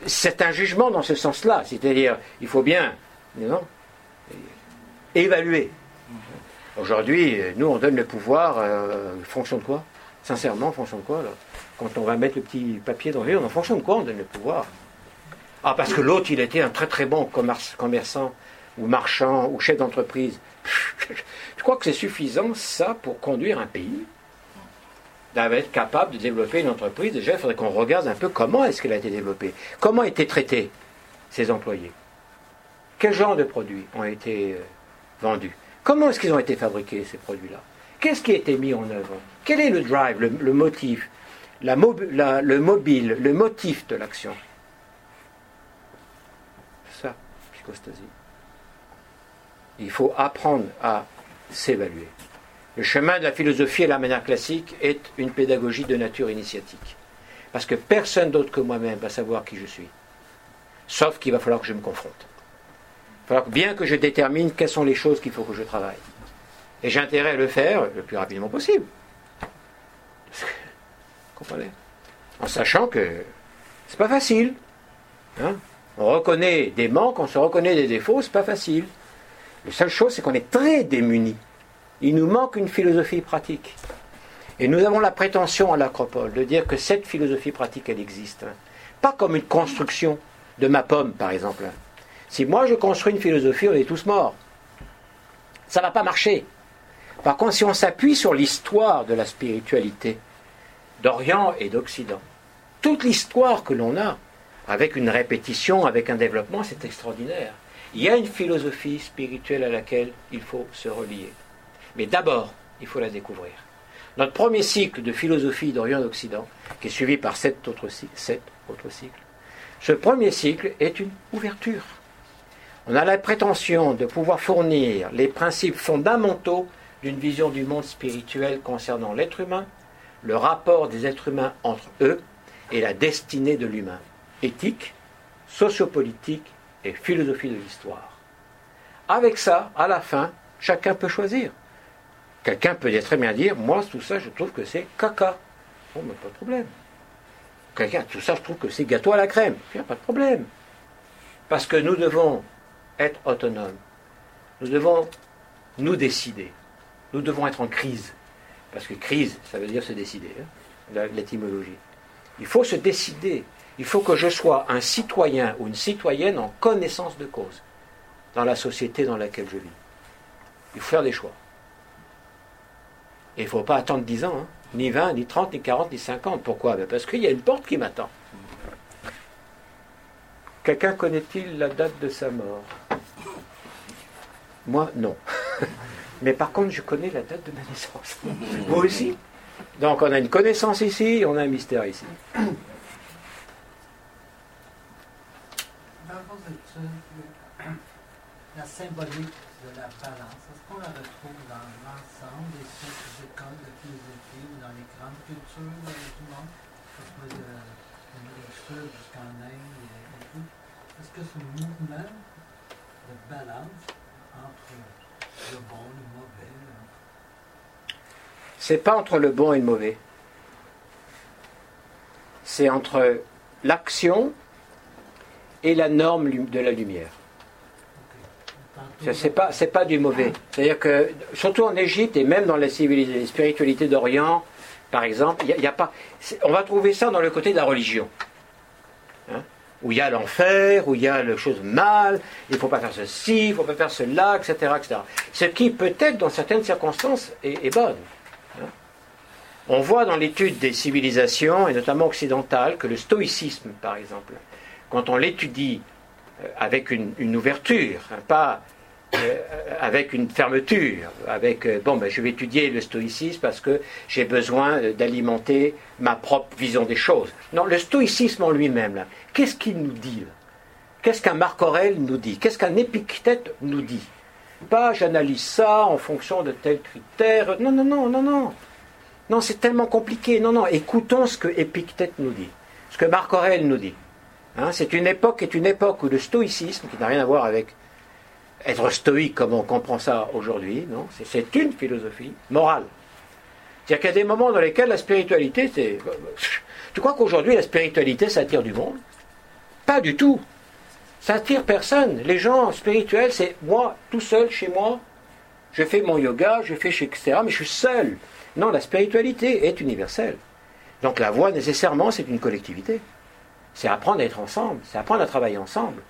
C'est un jugement dans ce sens-là, c'est-à-dire, il faut bien évaluer. Aujourd'hui, nous, on donne le pouvoir, euh, fonction de quoi? Sincèrement, fonction de quoi Quand on va mettre le petit papier dans le en fonction de quoi on donne le pouvoir? Ah, parce que l'autre, il était un très très bon commerçant, ou marchand, ou chef d'entreprise. *laughs* Je crois que c'est suffisant, ça, pour conduire un pays? D'être capable de développer une entreprise, déjà, il faudrait qu'on regarde un peu comment est-ce qu'elle a été développée. Comment étaient traités ses employés? Quel genre de produits ont été euh, vendus? Comment est-ce qu'ils ont été fabriqués, ces produits-là? Qu'est-ce qui a été mis en œuvre? Quel est le drive, le, motif, la, le mobile, le motif de l'action? Ça, psychostasie. Il faut apprendre à s'évaluer. Le chemin de la philosophie et la manière classique est une pédagogie de nature initiatique. Parce que personne d'autre que moi-même va savoir qui je suis. Sauf qu'il va falloir que je me confronte. Il va falloir bien que je détermine quelles sont les choses qu'il faut que je travaille. Et j'ai intérêt à le faire le plus rapidement possible. Comprenez? En sachant que c'est pas facile. Hein? on reconnaît des manques, on se reconnaît des défauts, c'est pas facile. La seule chose, c'est qu'on est très démunis. Il nous manque une philosophie pratique. Et nous avons la prétention à l'Acropole de dire que cette philosophie pratique, elle existe. Pas comme une construction de ma pomme, par exemple. Si moi je construis une philosophie, on est tous morts. Ça ne va pas marcher. Par contre, si on s'appuie sur l'histoire de la spiritualité d'Orient et d'Occident, toute l'histoire que l'on a, avec une répétition, avec un développement, c'est extraordinaire. Il y a une philosophie spirituelle à laquelle il faut se relier. Mais d'abord, il faut la découvrir. Notre premier cycle de philosophie d'Orient et d'Occident, qui est suivi par sept autres, sept autres cycles, ce premier cycle est une ouverture. On a la prétention de pouvoir fournir les principes fondamentaux d'une vision du monde spirituel concernant l'être humain, le rapport des êtres humains entre eux et la destinée de l'humain, éthique, sociopolitique et philosophie de l'histoire. Avec ça, à la fin, chacun peut choisir. Quelqu'un peut très bien dire, moi, tout ça, je trouve que c'est caca. Bon, mais pas de problème. Quelqu'un, tout ça, je trouve que c'est gâteau à la crème. Il n'y a pas de problème. Parce que nous devons être autonomes. Nous devons nous décider nous devons être en crise. Parce que crise, ça veut dire se décider, hein, l'étymologie. Il faut se décider. Il faut que je sois un citoyen ou une citoyenne en connaissance de cause dans la société dans laquelle je vis. Il faut faire des choix. Et il ne faut pas attendre 10 ans, hein. ni 20, ni 30, ni 40, ni 50. Pourquoi? Ben, Parce qu'il y a une porte qui m'attend. Quelqu'un connaît-il la date de sa mort? Moi, non. *laughs* Mais par contre, je connais la date de ma naissance. *laughs* Vous aussi? Donc on a une connaissance ici, on a un mystère ici. *coughs* Dans études, la symbolique de la balance, est-ce qu'on la retrouve dans l'ensemble des écoles de philosophie ou dans les grandes cultures du monde, que de jusqu'en Inde et, tout? Est-ce que ce mouvement de balance entre le bon, le mauvais, C'est pas entre le bon et le mauvais. C'est entre l'action et la norme de la lumière. C'est pas, pas du mauvais. C'est-à-dire que, surtout en Égypte et même dans les, les spiritualités d'Orient, par exemple, a- pas. On va trouver ça dans le côté de la religion. Hein, où il y a l'enfer, où il y a le chose mal, il ne faut pas faire ceci, il ne faut pas faire cela, etc., etc. Ce qui, peut-être, dans certaines circonstances, est, est bonne. hein? On voit dans l'étude des civilisations, et notamment occidentales, que le stoïcisme, par exemple, quand on l'étudie avec une, ouverture, hein, pas euh, avec une fermeture, avec euh, bon ben je vais étudier le stoïcisme parce que j'ai besoin euh, d'alimenter ma propre vision des choses. Non, le stoïcisme en lui-même, qu'est-ce qu'il nous dit Qu'est-ce qu'un Marc Aurèle nous dit? Qu'est-ce qu'un Épictète nous dit? Pas j'analyse ça en fonction de tels critères. Non, non, non, non, non. Non, c'est tellement compliqué. Non, non, écoutons ce que Épictète nous dit, ce que Marc Aurèle nous dit. Hein, c'est une époque est une époque où le stoïcisme, qui n'a rien à voir avec être stoïque comme on comprend ça aujourd'hui, non, c'est, une philosophie morale. C'est-à-dire qu'il y a des moments dans lesquels la spiritualité, c'est. Tu crois qu'aujourd'hui la spiritualité ça attire du monde? Pas du tout. Ça attire personne. Les gens spirituels, c'est moi tout seul chez moi. Je fais mon yoga, je fais chez etc. Mais je suis seul. Non, la spiritualité est universelle. Donc la voie nécessairement, c'est une collectivité. C'est apprendre à être ensemble, c'est apprendre à travailler ensemble.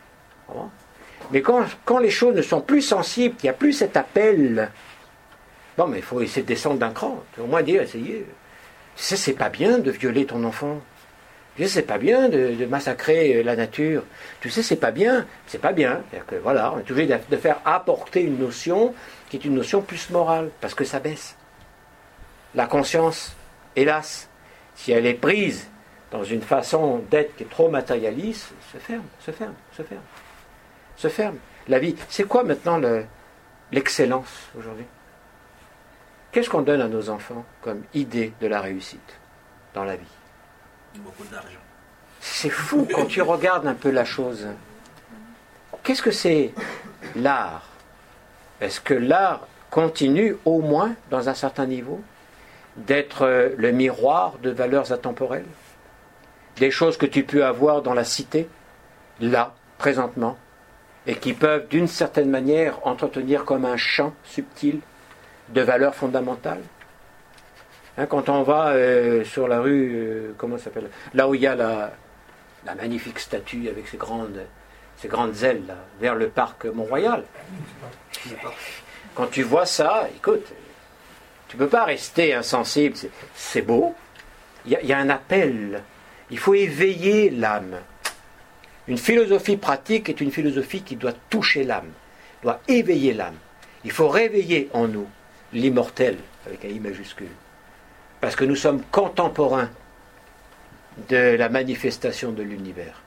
Mais quand, quand les choses ne sont plus sensibles, qu'il n'y a plus cet appel, bon, mais il faut essayer de descendre d'un cran. Au moins dire, essayer. Tu sais, c'est pas bien de violer ton enfant. Tu sais, c'est pas bien de, massacrer euh, la nature. Tu sais, c'est pas bien. C'est pas bien. Que voilà, on est obligé de faire apporter une notion qui est une notion plus morale, parce que ça baisse. La conscience, hélas, si elle est prise dans une façon d'être qui est trop matérialiste, se ferme, se ferme, se ferme, se ferme. La vie, c'est quoi maintenant le- l'excellence aujourd'hui? Qu'est-ce qu'on donne à nos enfants comme idée de la réussite dans la vie? Beaucoup d'argent. C'est fou quand tu regardes un peu la chose. Qu'est-ce que c'est l'art? Est-ce que l'art continue au moins, dans un certain niveau, d'être euh, le miroir de valeurs intemporelles? Des choses que tu peux avoir dans la cité, là, présentement, et qui peuvent d'une certaine manière entretenir comme un champ subtil de valeurs fondamentales Hein, quand on va euh, sur la rue, euh, comment ça s'appelle Là où il y a la, magnifique statue avec ses grandes, ses grandes ailes, vers le parc Mont-Royal. Quand tu vois ça, écoute, tu ne peux pas rester insensible. C'est- beau. Il y a un appel. Il faut éveiller l'âme. Une philosophie pratique est une philosophie qui doit toucher l'âme, doit éveiller l'âme. Il faut réveiller en nous l'immortel, avec un I majuscule. Parce que nous sommes contemporains de la manifestation de l'univers.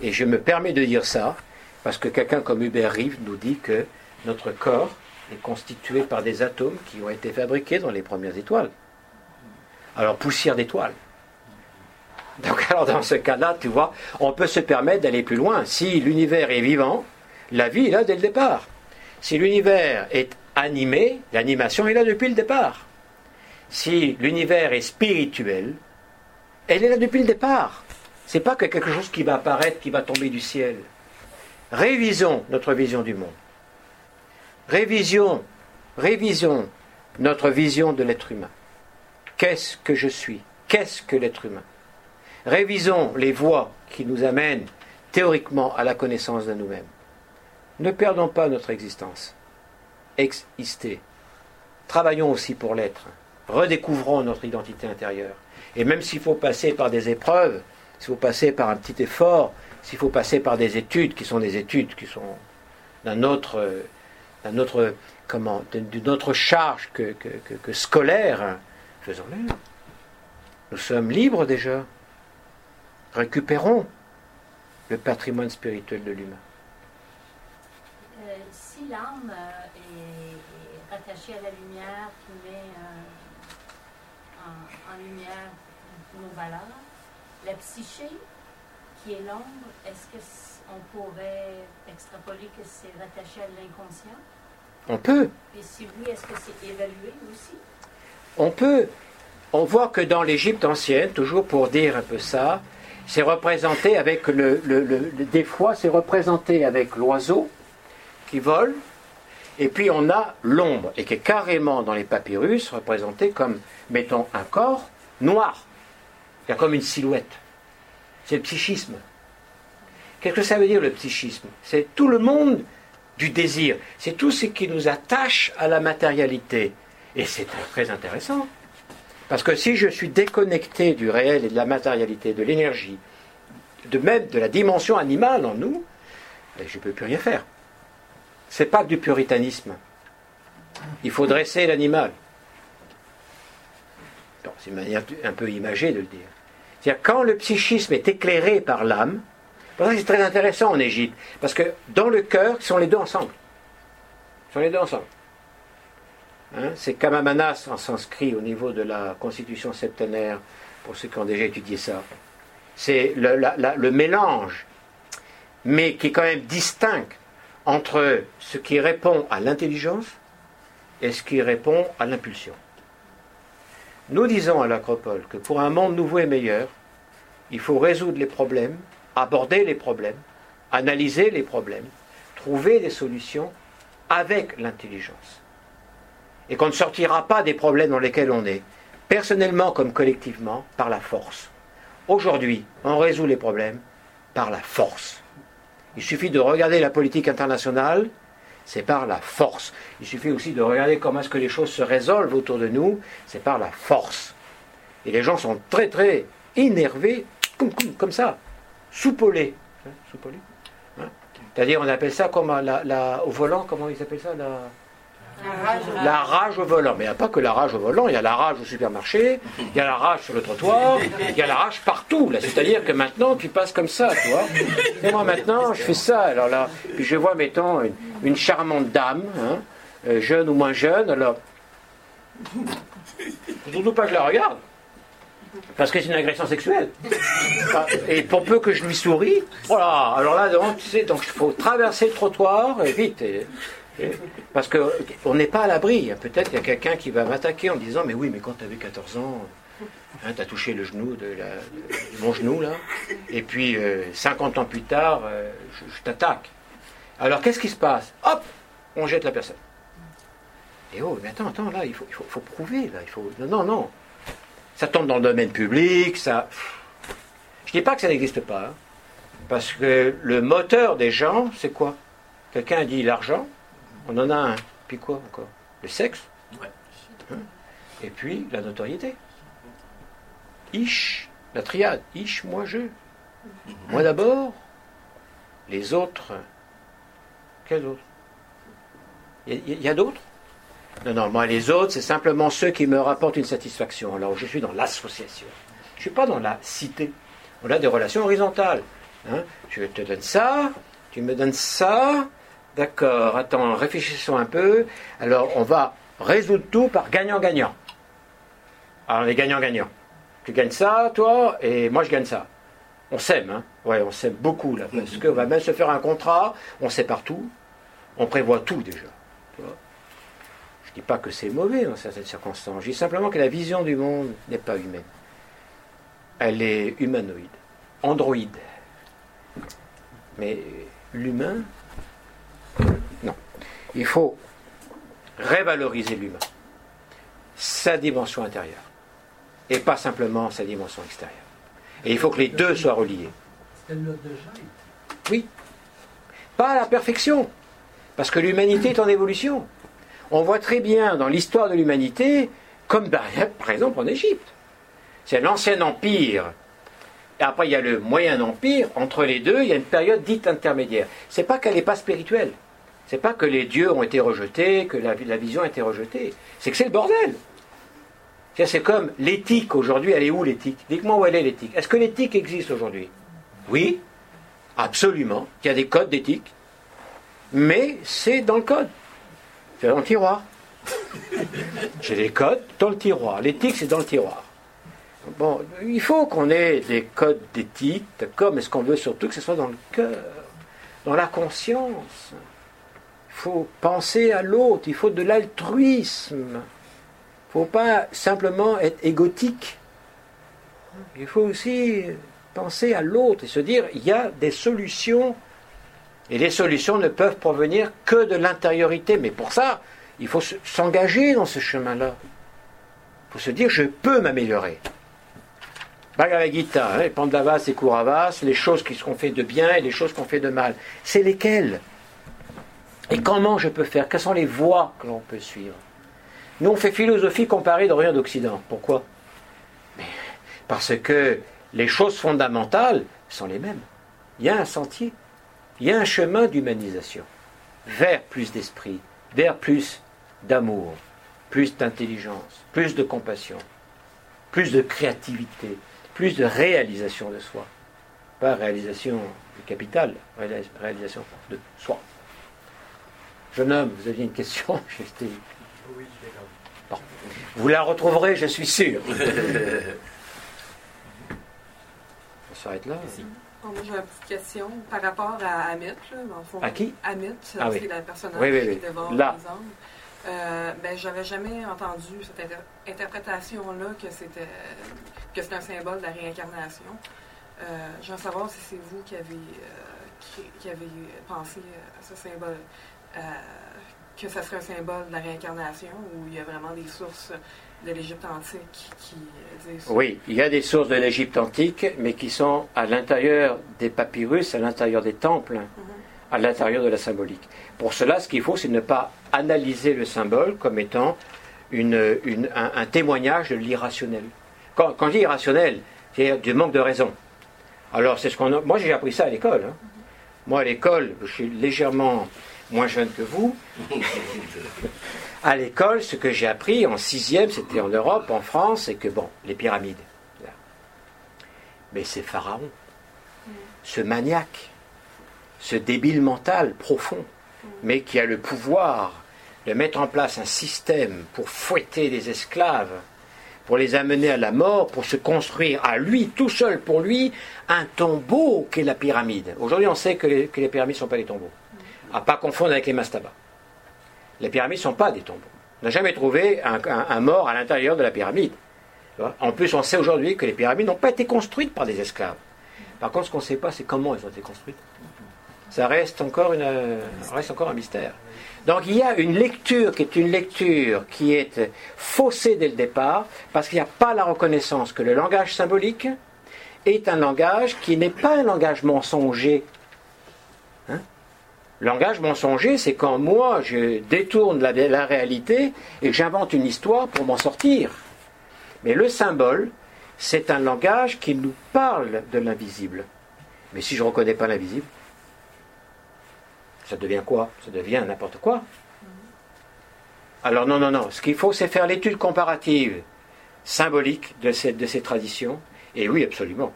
Et je me permets de dire ça parce que quelqu'un comme Hubert Reeves nous dit que notre corps est constitué par des atomes qui ont été fabriqués dans les premières étoiles. Alors, poussière d'étoiles. Donc, *laughs* alors, dans ce cas-là, tu vois, on peut se permettre d'aller plus loin. Si l'univers est vivant, la vie est là dès le départ. Si l'univers est animé, l'animation est là depuis le départ. Si l'univers est spirituel, elle est là depuis le départ. C'est pas que quelque chose qui va apparaître, qui va tomber du ciel. Révisons notre vision du monde. Révision, révisons notre vision de l'être humain. Qu'est-ce que je suis? Qu'est-ce que l'être humain? Révisons les voies qui nous amènent théoriquement à la connaissance de nous-mêmes. Ne perdons pas notre existence. Exister. Travaillons aussi pour l'être. Redécouvrons notre identité intérieure. Et même s'il faut passer par des épreuves, s'il faut passer par un petit effort, s'il faut passer par des études qui sont des études qui sont d'un autre, euh, d'un autre, comment, d'une autre charge que, que scolaire, faisons-le. Nous sommes libres déjà. Récupérons le patrimoine spirituel de l'humain. Euh, si l'âme euh, est, rattachée à la lumière qui met euh, en, lumière nos valeurs, la psyché qui est l'ombre, est-ce qu'on pourrait extrapoler que c'est rattaché à l'inconscient? On peut. Et si oui, est-ce que c'est évalué aussi? On peut on voit que dans l'Égypte ancienne, toujours pour dire un peu ça, c'est représenté avec le, des fois c'est représenté avec l'oiseau qui vole, et puis on a l'ombre, et qui est carrément dans les papyrus représenté comme, mettons, un corps noir. Il y a comme une silhouette. C'est le psychisme. Qu'est-ce que ça veut dire le psychisme? C'est tout le monde du désir. C'est tout ce qui nous attache à la matérialité. Et c'est très intéressant. Parce que si je suis déconnecté du réel et de la matérialité, de l'énergie, de même de la dimension animale en nous, ben, je ne peux plus rien faire. Ce n'est pas du puritanisme. Il faut dresser l'animal. C'est une manière un peu imagée de le dire. C'est-à-dire quand le psychisme est éclairé par l'âme, c'est très intéressant en Égypte, parce que dans le cœur, ils sont les deux ensemble. Ils sont les deux ensemble. Hein, c'est Kamamanas en sanskrit au niveau de la constitution septenaire, pour ceux qui ont déjà étudié ça. C'est le, mélange, mais qui est quand même distinct entre ce qui répond à l'intelligence et ce qui répond à l'impulsion. Nous disons à l'Acropole que pour un monde nouveau et meilleur, il faut résoudre les problèmes, aborder les problèmes, analyser les problèmes, trouver des solutions avec l'intelligence et qu'on ne sortira pas des problèmes dans lesquels on est, personnellement comme collectivement, par la force. Aujourd'hui, on résout les problèmes par la force. Il suffit de regarder la politique internationale, c'est par la force. Il suffit aussi de regarder comment est-ce que les choses se résolvent autour de nous, c'est par la force. Et les gens sont très très énervés, comme, ça, soupolés. Hein, hein. C'est-à-dire, on appelle ça comme au volant, comment ils appellent ça la, la rage au volant. Mais il n'y a pas que la rage au volant, il y a la rage au supermarché, il y a la rage sur le trottoir, il y a la rage partout. C'est-à-dire que maintenant, tu passes comme ça, tu vois. Et moi, maintenant, je fais ça. Alors là, puis je vois, mettons, une, charmante dame, hein, euh, jeune ou moins jeune, alors. Surtout pas que je la regarde. Parce que c'est une agression sexuelle. Et pour peu que je lui souris, voilà. Alors là, donc, tu sais, donc il faut traverser le trottoir, et vite. Parce qu'on n'est pas à l'abri. Peut-être qu'il y a quelqu'un qui va m'attaquer en disant Mais oui, mais quand tu avais 14 ans, hein, tu as touché le genou de, mon genou, là. Et puis, 50 euh, ans plus tard, euh, je, t'attaque. Alors, qu'est-ce qui se passe? Hop On jette la personne. Et oh, mais attends, attends, là, il faut, il faut, prouver, là. Il faut... Non, non. Ça tombe dans le domaine public, ça. Je ne dis pas que ça n'existe pas. Hein. parce que le moteur des gens, c'est quoi? Quelqu'un dit l'argent, on en a un. Puis quoi encore? Le sexe? Hein? Et puis la notoriété. Ish, la triade. Ish, moi, je. Moi d'abord. Les autres. Quels autres? Il y a, d'autres? Non, non, moi, les autres, c'est simplement ceux qui me rapportent une satisfaction. Alors, je suis dans l'association. Je ne suis pas dans la cité. On a des relations horizontales. Hein? je te donne ça, tu me donnes ça, D'accord, attends, réfléchissons un peu. Alors, on va résoudre tout par gagnant-gagnant. Alors, on est gagnant-gagnant. Tu gagnes ça, toi, et moi, je gagne ça. On s'aime, hein Ouais, on s'aime beaucoup, là, parce qu'on va même se faire un contrat, on sépare tout, on prévoit tout déjà. je ne dis pas que c'est mauvais dans certaines circonstances, je dis simplement que la vision du monde n'est pas humaine. Elle est humanoïde, androïde. Mais l'humain, non. Il faut révaloriser l'humain, sa dimension intérieure, et pas simplement sa dimension extérieure. Et il faut que les deux soient reliés. Oui. Pas à la perfection, parce que l'humanité est en évolution. On voit très bien dans l'histoire de l'humanité, comme par *laughs* exemple en Égypte. C'est l'ancien empire et après, il y a le Moyen Empire. Entre les deux, il y a une période dite intermédiaire. C'est pas qu'elle n'est pas spirituelle. C'est pas que les dieux ont été rejetés, que la, vision a été rejetée. C'est que c'est le bordel. C'est comme l'éthique aujourd'hui, elle est où l'éthique? Dites-moi où elle est l'éthique. Est-ce que l'éthique existe aujourd'hui? Oui, absolument. Il y a des codes d'éthique, mais c'est dans le code. C'est dans le tiroir. *laughs* J'ai des codes dans le tiroir. L'éthique, c'est dans le tiroir. Bon, il faut qu'on ait des codes d'éthique, d'accord, mais ce qu'on veut surtout que ce soit dans le cœur, dans la conscience? Il faut penser à l'autre, il faut de l'altruisme. Il ne faut pas simplement être égotique. Il faut aussi penser à l'autre et se dire il y a des solutions. Et les solutions ne peuvent provenir que de l'intériorité. Mais pour ça, il faut s'engager dans ce chemin-là. Il faut se dire je peux m'améliorer. Bhagavad Gita, hein, Pandavas et Kauravas, les choses qui seront faites de bien et les choses qu'on fait de mal. C'est lesquelles? Et comment je peux faire? Quelles sont les voies que l'on peut suivre? Nous, on fait philosophie comparée d'Orient d'Occident. Pourquoi? Parce que les choses fondamentales sont les mêmes. Il y a un sentier, il y a un chemin d'humanisation vers plus d'esprit, vers plus d'amour, plus d'intelligence, plus de compassion, plus de créativité, plus de réalisation de soi. Pas réalisation du capital, réalisation de soi. Jeune homme, vous aviez une question *laughs* Oui, bon. Vous la retrouverez, je suis sûr. *laughs* On s'arrête là. Moi, j'ai une petite question par rapport à Amit. Là, à qui? Amit, ah, c'est oui. la personnage oui, oui, oui. qui dévore là. les hommes. Euh, ben, j'avais jamais entendu cette inter interprétation-là que c'était que c'est un symbole de la réincarnation. Euh, je veux savoir si c'est vous qui avez, euh, qui, qui, avez pensé à ce symbole, euh, que ça serait un symbole de la réincarnation, ou il y a vraiment des sources de l'Égypte antique qui disent? Oui, il y a des sources de l'Égypte antique, mais qui sont à l'intérieur des papyrus, à l'intérieur des temples, mm -hmm. à l'intérieur de la symbolique. Pour cela, ce qu'il faut, c'est ne pas analyser le symbole comme étant une, une, un, un, témoignage de l'irrationnel. Quand, quand, je dis irrationnel, c'est du manque de raison. Alors, c'est ce qu'on a... Moi, j'ai appris ça à l'école. Hein. Moi, à l'école, je suis légèrement moins jeune que vous. *laughs* à l'école, ce que j'ai appris en sixième, c'était en Europe, en France, c'est que, bon, les pyramides. Mais c'est Pharaon, ce maniaque, ce débile mental profond, mais qui a le pouvoir de mettre en place un système pour fouetter des esclaves, pour les amener à la mort, pour se construire à lui, tout seul pour lui, un tombeau qu'est la pyramide. Aujourd'hui, on sait que les, que les pyramides ne sont pas des tombeaux. À pas confondre avec les mastabas. Les pyramides ne sont pas des tombeaux. On n'a jamais trouvé un, mort à l'intérieur de la pyramide. En plus, on sait aujourd'hui que les pyramides n'ont pas été construites par des esclaves. Par contre, ce qu'on ne sait pas, c'est comment elles ont été construites. Ça reste encore, une, reste encore un mystère. Donc il y a une lecture qui est une lecture qui est faussée dès le départ, parce qu'il n'y a pas la reconnaissance que le langage symbolique est un langage qui n'est pas un langage mensonger. Langage mensonger, c'est quand moi je détourne la, réalité et j'invente une histoire pour m'en sortir. Mais le symbole, c'est un langage qui nous parle de l'invisible. Mais si je ne reconnais pas l'invisible, ça devient quoi? Ça devient n'importe quoi. Alors non, non, non. Ce qu'il faut, c'est faire l'étude comparative symbolique de ces traditions. Et oui, absolument.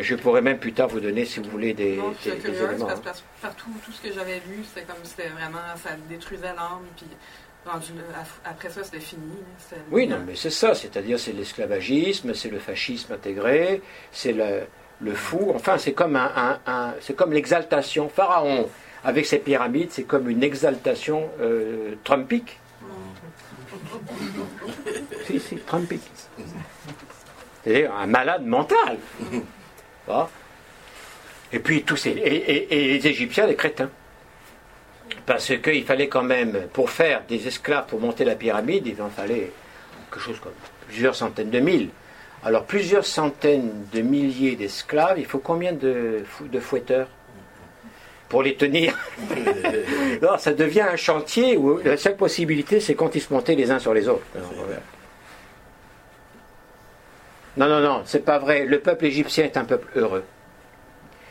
Je pourrais même plus tard vous donner, si vous voulez, des, non, des, curieuse, des éléments. Parce, parce, partout, tout ce que j'avais lu, c'était comme c'était vraiment, ça détruisait l'âme, puis rendu, après ça, c'était fini. Oui, non, mais c'est ça, c'est-à-dire c'est l'esclavagisme, c'est le fascisme intégré, c'est le, le fou, enfin c'est comme, un, un, un c'est comme l'exaltation. Pharaon, avec ses pyramides, c'est comme une exaltation euh, trumpique. *laughs* si, si, trumpique. C'est-à-dire un malade mental. *laughs* Et puis tous ces, et, et, et, les Égyptiens, les crétins. Parce qu'il fallait quand même, pour faire des esclaves, pour monter la pyramide, il en fallait quelque chose comme plusieurs centaines de mille. Alors plusieurs centaines de milliers d'esclaves, il faut combien de, de fouetteurs pour les tenir? *laughs* non, ça devient un chantier où la seule possibilité, c'est quand ils se montaient les uns sur les autres. Non, non, non, c'est pas vrai. Le peuple égyptien est un peuple heureux.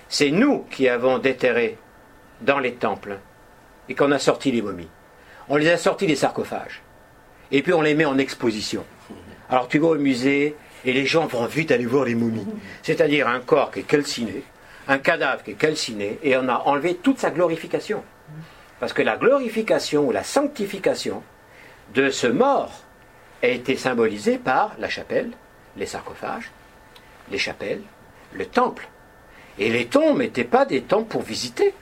C'est nous qui avons déterré dans les temples et qu'on a sorti les momies. On les a sortis des sarcophages. Et puis on les met en exposition. Alors tu vas au musée et les gens vont vite aller voir les momies. C'est-à-dire un corps qui est calciné, un cadavre qui est calciné, et on a enlevé toute sa glorification. Parce que la glorification ou la sanctification de ce mort a été symbolisée par la chapelle, les sarcophages, les chapelles, le temple. Et les tombes n'étaient pas des temples pour visiter.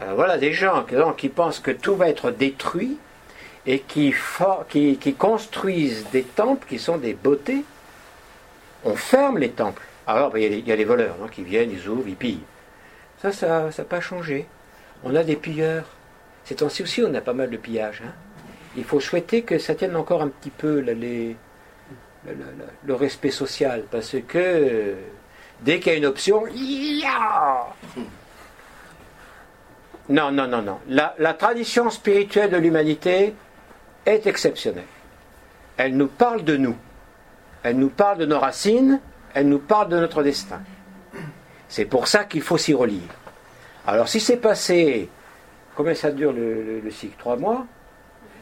Alors voilà des gens qui pensent que tout va être détruit et qui, construisent des temples qui sont des beautés. On ferme les temples. Alors ben, il y, a les voleurs qui viennent, ils ouvrent, ils pillent. Ça, ça n'a pas changé. On a des pilleurs. Ces temps-ci aussi, on a pas mal de pillages. Hein. Il faut souhaiter que ça tienne encore un petit peu les, le, respect social, parce que dès qu'il y a une option, non, non, non, non. La, tradition spirituelle de l'humanité est exceptionnelle. Elle nous parle de nous. Elle nous parle de nos racines. Elle nous parle de notre destin. C'est pour ça qu'il faut s'y relire. Alors si c'est passé, combien ça dure le cycle? Trois mois?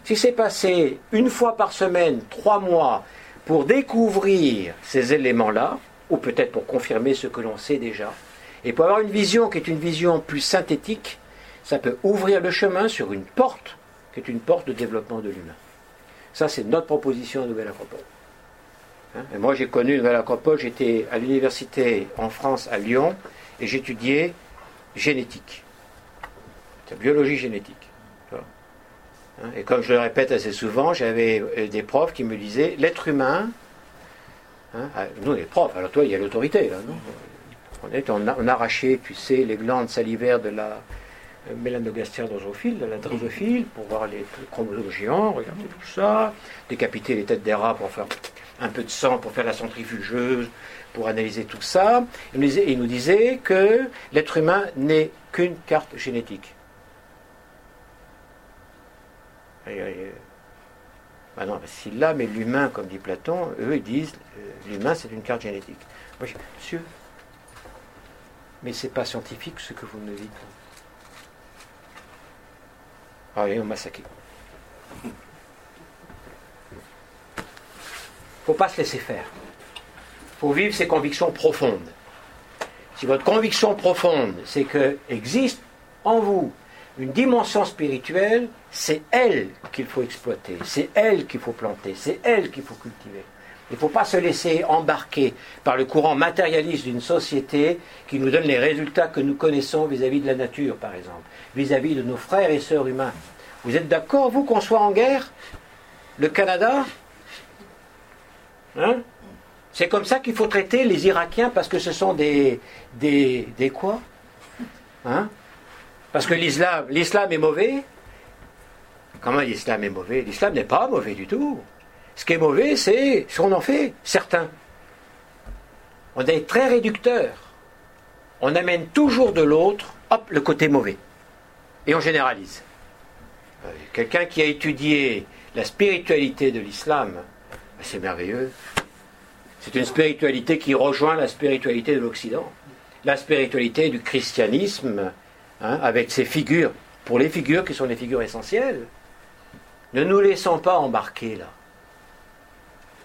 Si c'est passé une fois par semaine, trois mois, pour découvrir ces éléments-là, ou peut-être pour confirmer ce que l'on sait déjà, et pour avoir une vision qui est une vision plus synthétique, ça peut ouvrir le chemin sur une porte qui est une porte de développement de l'humain. Ça, c'est notre proposition à Nouvelle Acropole. Hein, et moi, j'ai connu Nouvelle Acropole, j'étais à l'université en France, à Lyon, et j'étudiais génétique. C'est biologie génétique. Hein, et comme je le répète assez souvent, j'avais euh, des profs qui me disaient l'être humain, hein, ah, nous les profs, alors toi il y a l'autorité on, est, on, arrachait, les glandes salivaires de la euh, mélanogastrière drosophile, de la drosophile, pour voir les, chromosomes géants, regarder tout ça, décapiter les têtes des rats pour faire un peu de sang, pour faire la centrifugeuse, pour analyser tout ça. Il nous disait que l'être humain n'est qu'une carte génétique. Bah non, si l'âme est l'humain, comme dit Platon, eux ils disent euh, l'humain c'est une carte génétique. Moi je dis, monsieur, mais c'est pas scientifique ce que vous me dites. Ah oui, on m'a saqué. faut pas se laisser faire. faut vivre ses convictions profondes. Si votre conviction profonde, c'est que existe en vous une dimension spirituelle, c'est elle qu'il faut exploiter, c'est elle qu'il faut planter, c'est elle qu'il faut cultiver. Il ne faut pas se laisser embarquer par le courant matérialiste d'une société qui nous donne les résultats que nous connaissons vis-à-vis de la nature, par exemple, vis-à-vis de nos frères et sœurs humains. Vous êtes d'accord, vous, qu'on soit en guerre? Le Canada? Hein? C'est comme ça qu'il faut traiter les Irakiens parce que ce sont des. des. des quoi? Hein? Parce que l'islam, l'islam est mauvais. Comment l'islam est mauvais? L'islam n'est pas mauvais du tout. Ce qui est mauvais, c'est ce qu'on en fait, certains. On est très réducteur. On amène toujours de l'autre, hop, le côté mauvais. Et on généralise. Euh, quelqu'un qui a étudié la spiritualité de l'islam, ben, c'est merveilleux. C'est une spiritualité qui rejoint la spiritualité de l'Occident. La spiritualité du christianisme, Hein, avec ces figures, pour les figures qui sont les figures essentielles. Ne nous laissons pas embarquer là.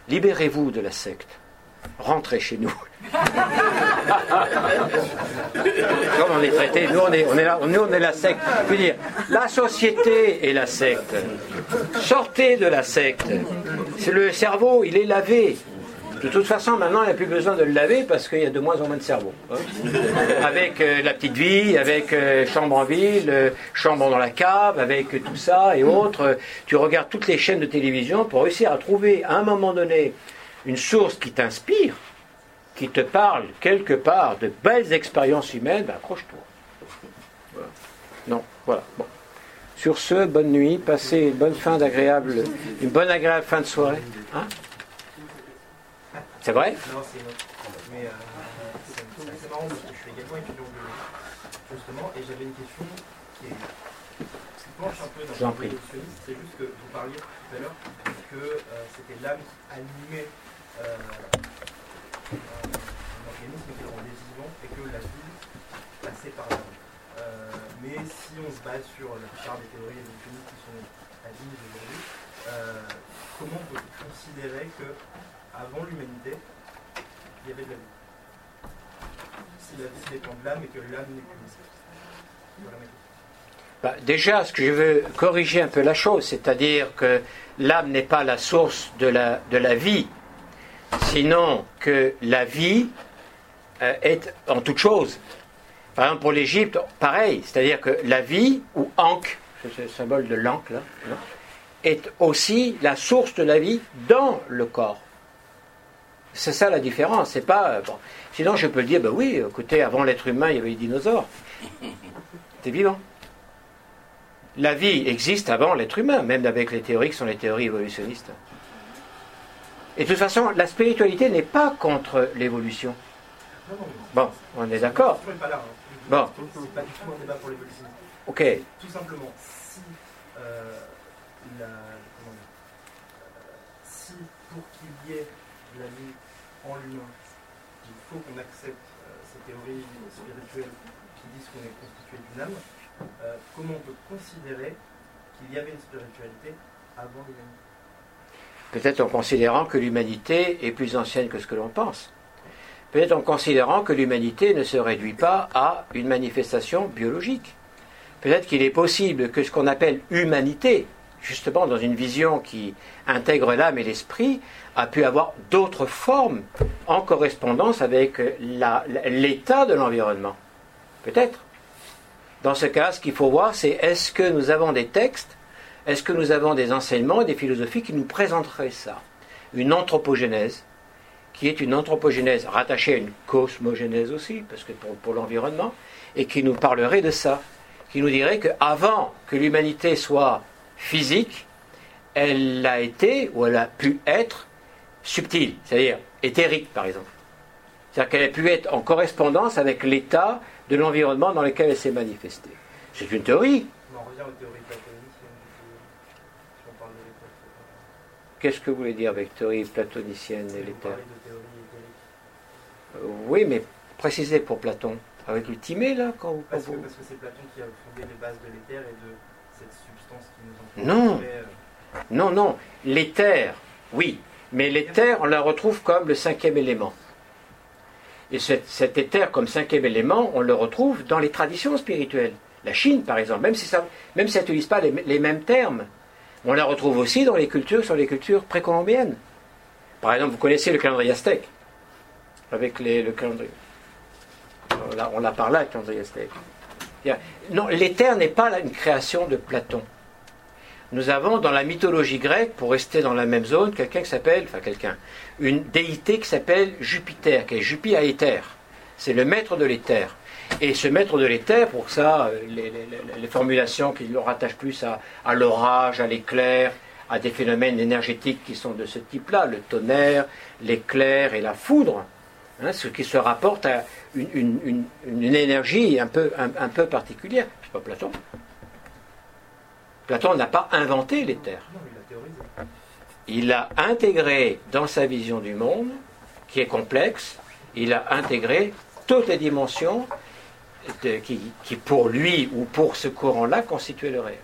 Libérez-vous de la secte. Rentrez chez nous. *laughs* Comme on est traité, nous on est, on est, là, nous on est la secte. Je veux dire, la société est la secte. Sortez de la secte. C'est le cerveau, il est lavé. De toute façon, maintenant, il n'y a plus besoin de le laver parce qu'il y a de moins en moins de cerveau. Hein. *laughs* avec euh, la petite vie, avec euh, chambre en ville, euh, chambre dans la cave, avec tout ça et autres, tu regardes toutes les chaînes de télévision pour réussir à trouver à un moment donné une source qui t'inspire, qui te parle quelque part de belles expériences humaines, ben, accroche-toi. Non, voilà. Bon. Sur ce, bonne nuit, passez une bonne fin d'agréable, une bonne agréable fin de soirée. Hein c'est vrai Non, c'est Mais euh, c'est marrant parce que je suis également étudiant de justement, et j'avais une question qui, est, qui penche un peu dans le évolutionniste. C'est juste que vous parliez tout à l'heure que euh, c'était l'âme qui animait euh, un organisme qui rendait vivant et que la vie passait par l'âme. Mais si on se base sur la plupart des théories évolutionnistes qui sont admises aujourd'hui, euh, comment on peut considérer que avant l'humanité, il y avait de la vie Si la vie dépend de l'âme et que l'âme n'est plus voilà bah, déjà, ce que je veux corriger un peu la chose, c'est-à-dire que l'âme n'est pas la source de la, de la vie, sinon que la vie euh, est en toute chose. Par exemple, pour l'Égypte, pareil, c'est-à-dire que la vie, ou Ankh, c'est le symbole de l'Ankh, est aussi la source de la vie dans le corps. C'est ça la différence. C'est pas. Euh, bon. Sinon, je peux dire, ben oui, écoutez, avant l'être humain, il y avait les dinosaures. *laughs* C'est vivant. La vie existe avant l'être humain, même avec les théories qui sont les théories évolutionnistes. Et de toute façon, la spiritualité n'est pas contre l'évolution. Bon, on est d'accord. Bon. C'est pas du tout un débat pour l'évolution. Ok. Tout simplement, si, euh, la, comment dire, euh, si pour qu'il y ait en l'humain, il faut qu'on accepte euh, ces théories spirituelles qui disent qu'on est constitué d'une âme, euh, comment on peut considérer qu'il y avait une spiritualité avant l'humanité? Peut-être en considérant que l'humanité est plus ancienne que ce que l'on pense. Peut-être en considérant que l'humanité ne se réduit pas à une manifestation biologique. Peut-être qu'il est possible que ce qu'on appelle humanité, justement dans une vision qui intègre l'âme et l'esprit, a pu avoir d'autres formes en correspondance avec l'état de l'environnement. Peut-être. Dans ce cas, ce qu'il faut voir, c'est est-ce que nous avons des textes, est-ce que nous avons des enseignements et des philosophies qui nous présenteraient ça? Une anthropogénèse, qui est une anthropogénèse rattachée à une cosmogénèse aussi, parce que pour, l'environnement, et qui nous parlerait de ça, qui nous dirait qu'avant que l'humanité soit physique, elle a été, ou elle a pu être, subtile, c'est-à-dire éthérique par exemple. C'est-à-dire qu'elle a pu être en correspondance avec l'état de l'environnement dans lequel elle s'est manifestée. C'est une théorie. On revient aux théories Qu'est-ce que vous voulez dire avec théorie platonicienne et l'éther euh, Oui, mais précisez pour Platon. Avec le timé, là quand vous, parce, que, c'est Platon qui a fondé les bases de l'éther et de cette substance qui nous entoure. Non, euh, non, non. L'éther, oui. Mais l'éther, on la retrouve comme le cinquième élément. Et cet, éther comme cinquième élément, on le retrouve dans les traditions spirituelles. La Chine, par exemple, même si ça même si n'utilise pas les, mêmes termes, on la retrouve aussi dans les cultures, sur les cultures précolombiennes. Par exemple, vous connaissez le calendrier aztèque, avec les, le calendrier. On l'a parlé, le calendrier aztèque. Non, l'éther n'est pas une création de Platon. Nous avons dans la mythologie grecque, pour rester dans la même zone, quelqu'un qui s'appelle, enfin quelqu'un, une déité qui s'appelle Jupiter, qui est Jupiter à éther. C'est le maître de l'éther. Et ce maître de l'éther, pour ça, euh, les, formulations qui le rattachent plus à, l'orage, à l'éclair, à des phénomènes énergétiques qui sont de ce type-là, le tonnerre, l'éclair et la foudre, hein, ce qui se rapporte à une, énergie un peu, un, peu particulière. C'est pas Platon. Platon n'a pas inventé l'éther. Il a intégré dans sa vision du monde, qui est complexe, il a intégré toutes les dimensions qui, pour lui ou pour ce courant-là constituait le réel.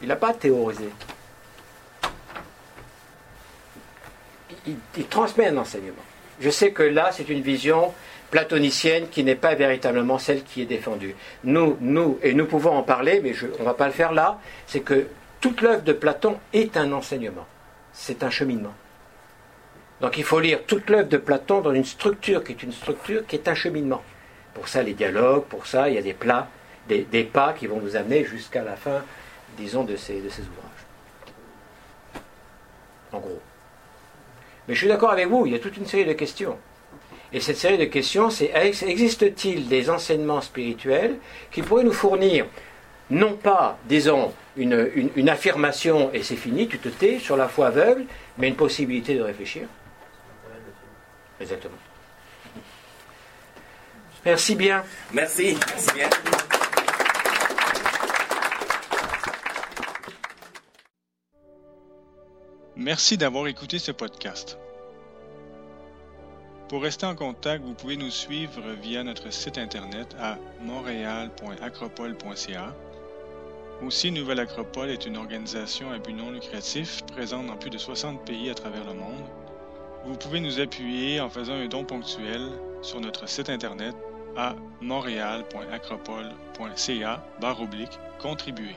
Il n'a pas théorisé. Il, transmet un enseignement. Je sais que là, c'est une vision platonicienne qui n'est pas véritablement celle qui est défendue. Nous, nous, et nous pouvons en parler, mais on ne va pas le faire là, c'est que toute l'œuvre de Platon est un enseignement. C'est un cheminement. Donc il faut lire toute l'œuvre de Platon dans une structure qui est une structure qui est un cheminement. Pour ça, les dialogues, pour ça, il y a des plats, des, pas qui vont nous amener jusqu'à la fin, disons, de ces ouvrages. En gros. Mais je suis d'accord avec vous, il y a toute une série de questions. Et cette série de questions, c'est existe-t-il des enseignements spirituels qui pourraient nous fournir, non pas, disons, une, une affirmation et c'est fini, tu te tais sur la foi aveugle, mais une possibilité de réfléchir? Exactement. Merci bien. Merci. Merci bien. Merci d'avoir écouté ce podcast. Pour rester en contact, vous pouvez nous suivre via notre site internet à montréal.acropole.ca. Aussi, Nouvelle Acropole est une organisation à but non lucratif présente dans plus de 60 pays à travers le monde. Vous pouvez nous appuyer en faisant un don ponctuel sur notre site internet à montréal.acropole.ca contribuer.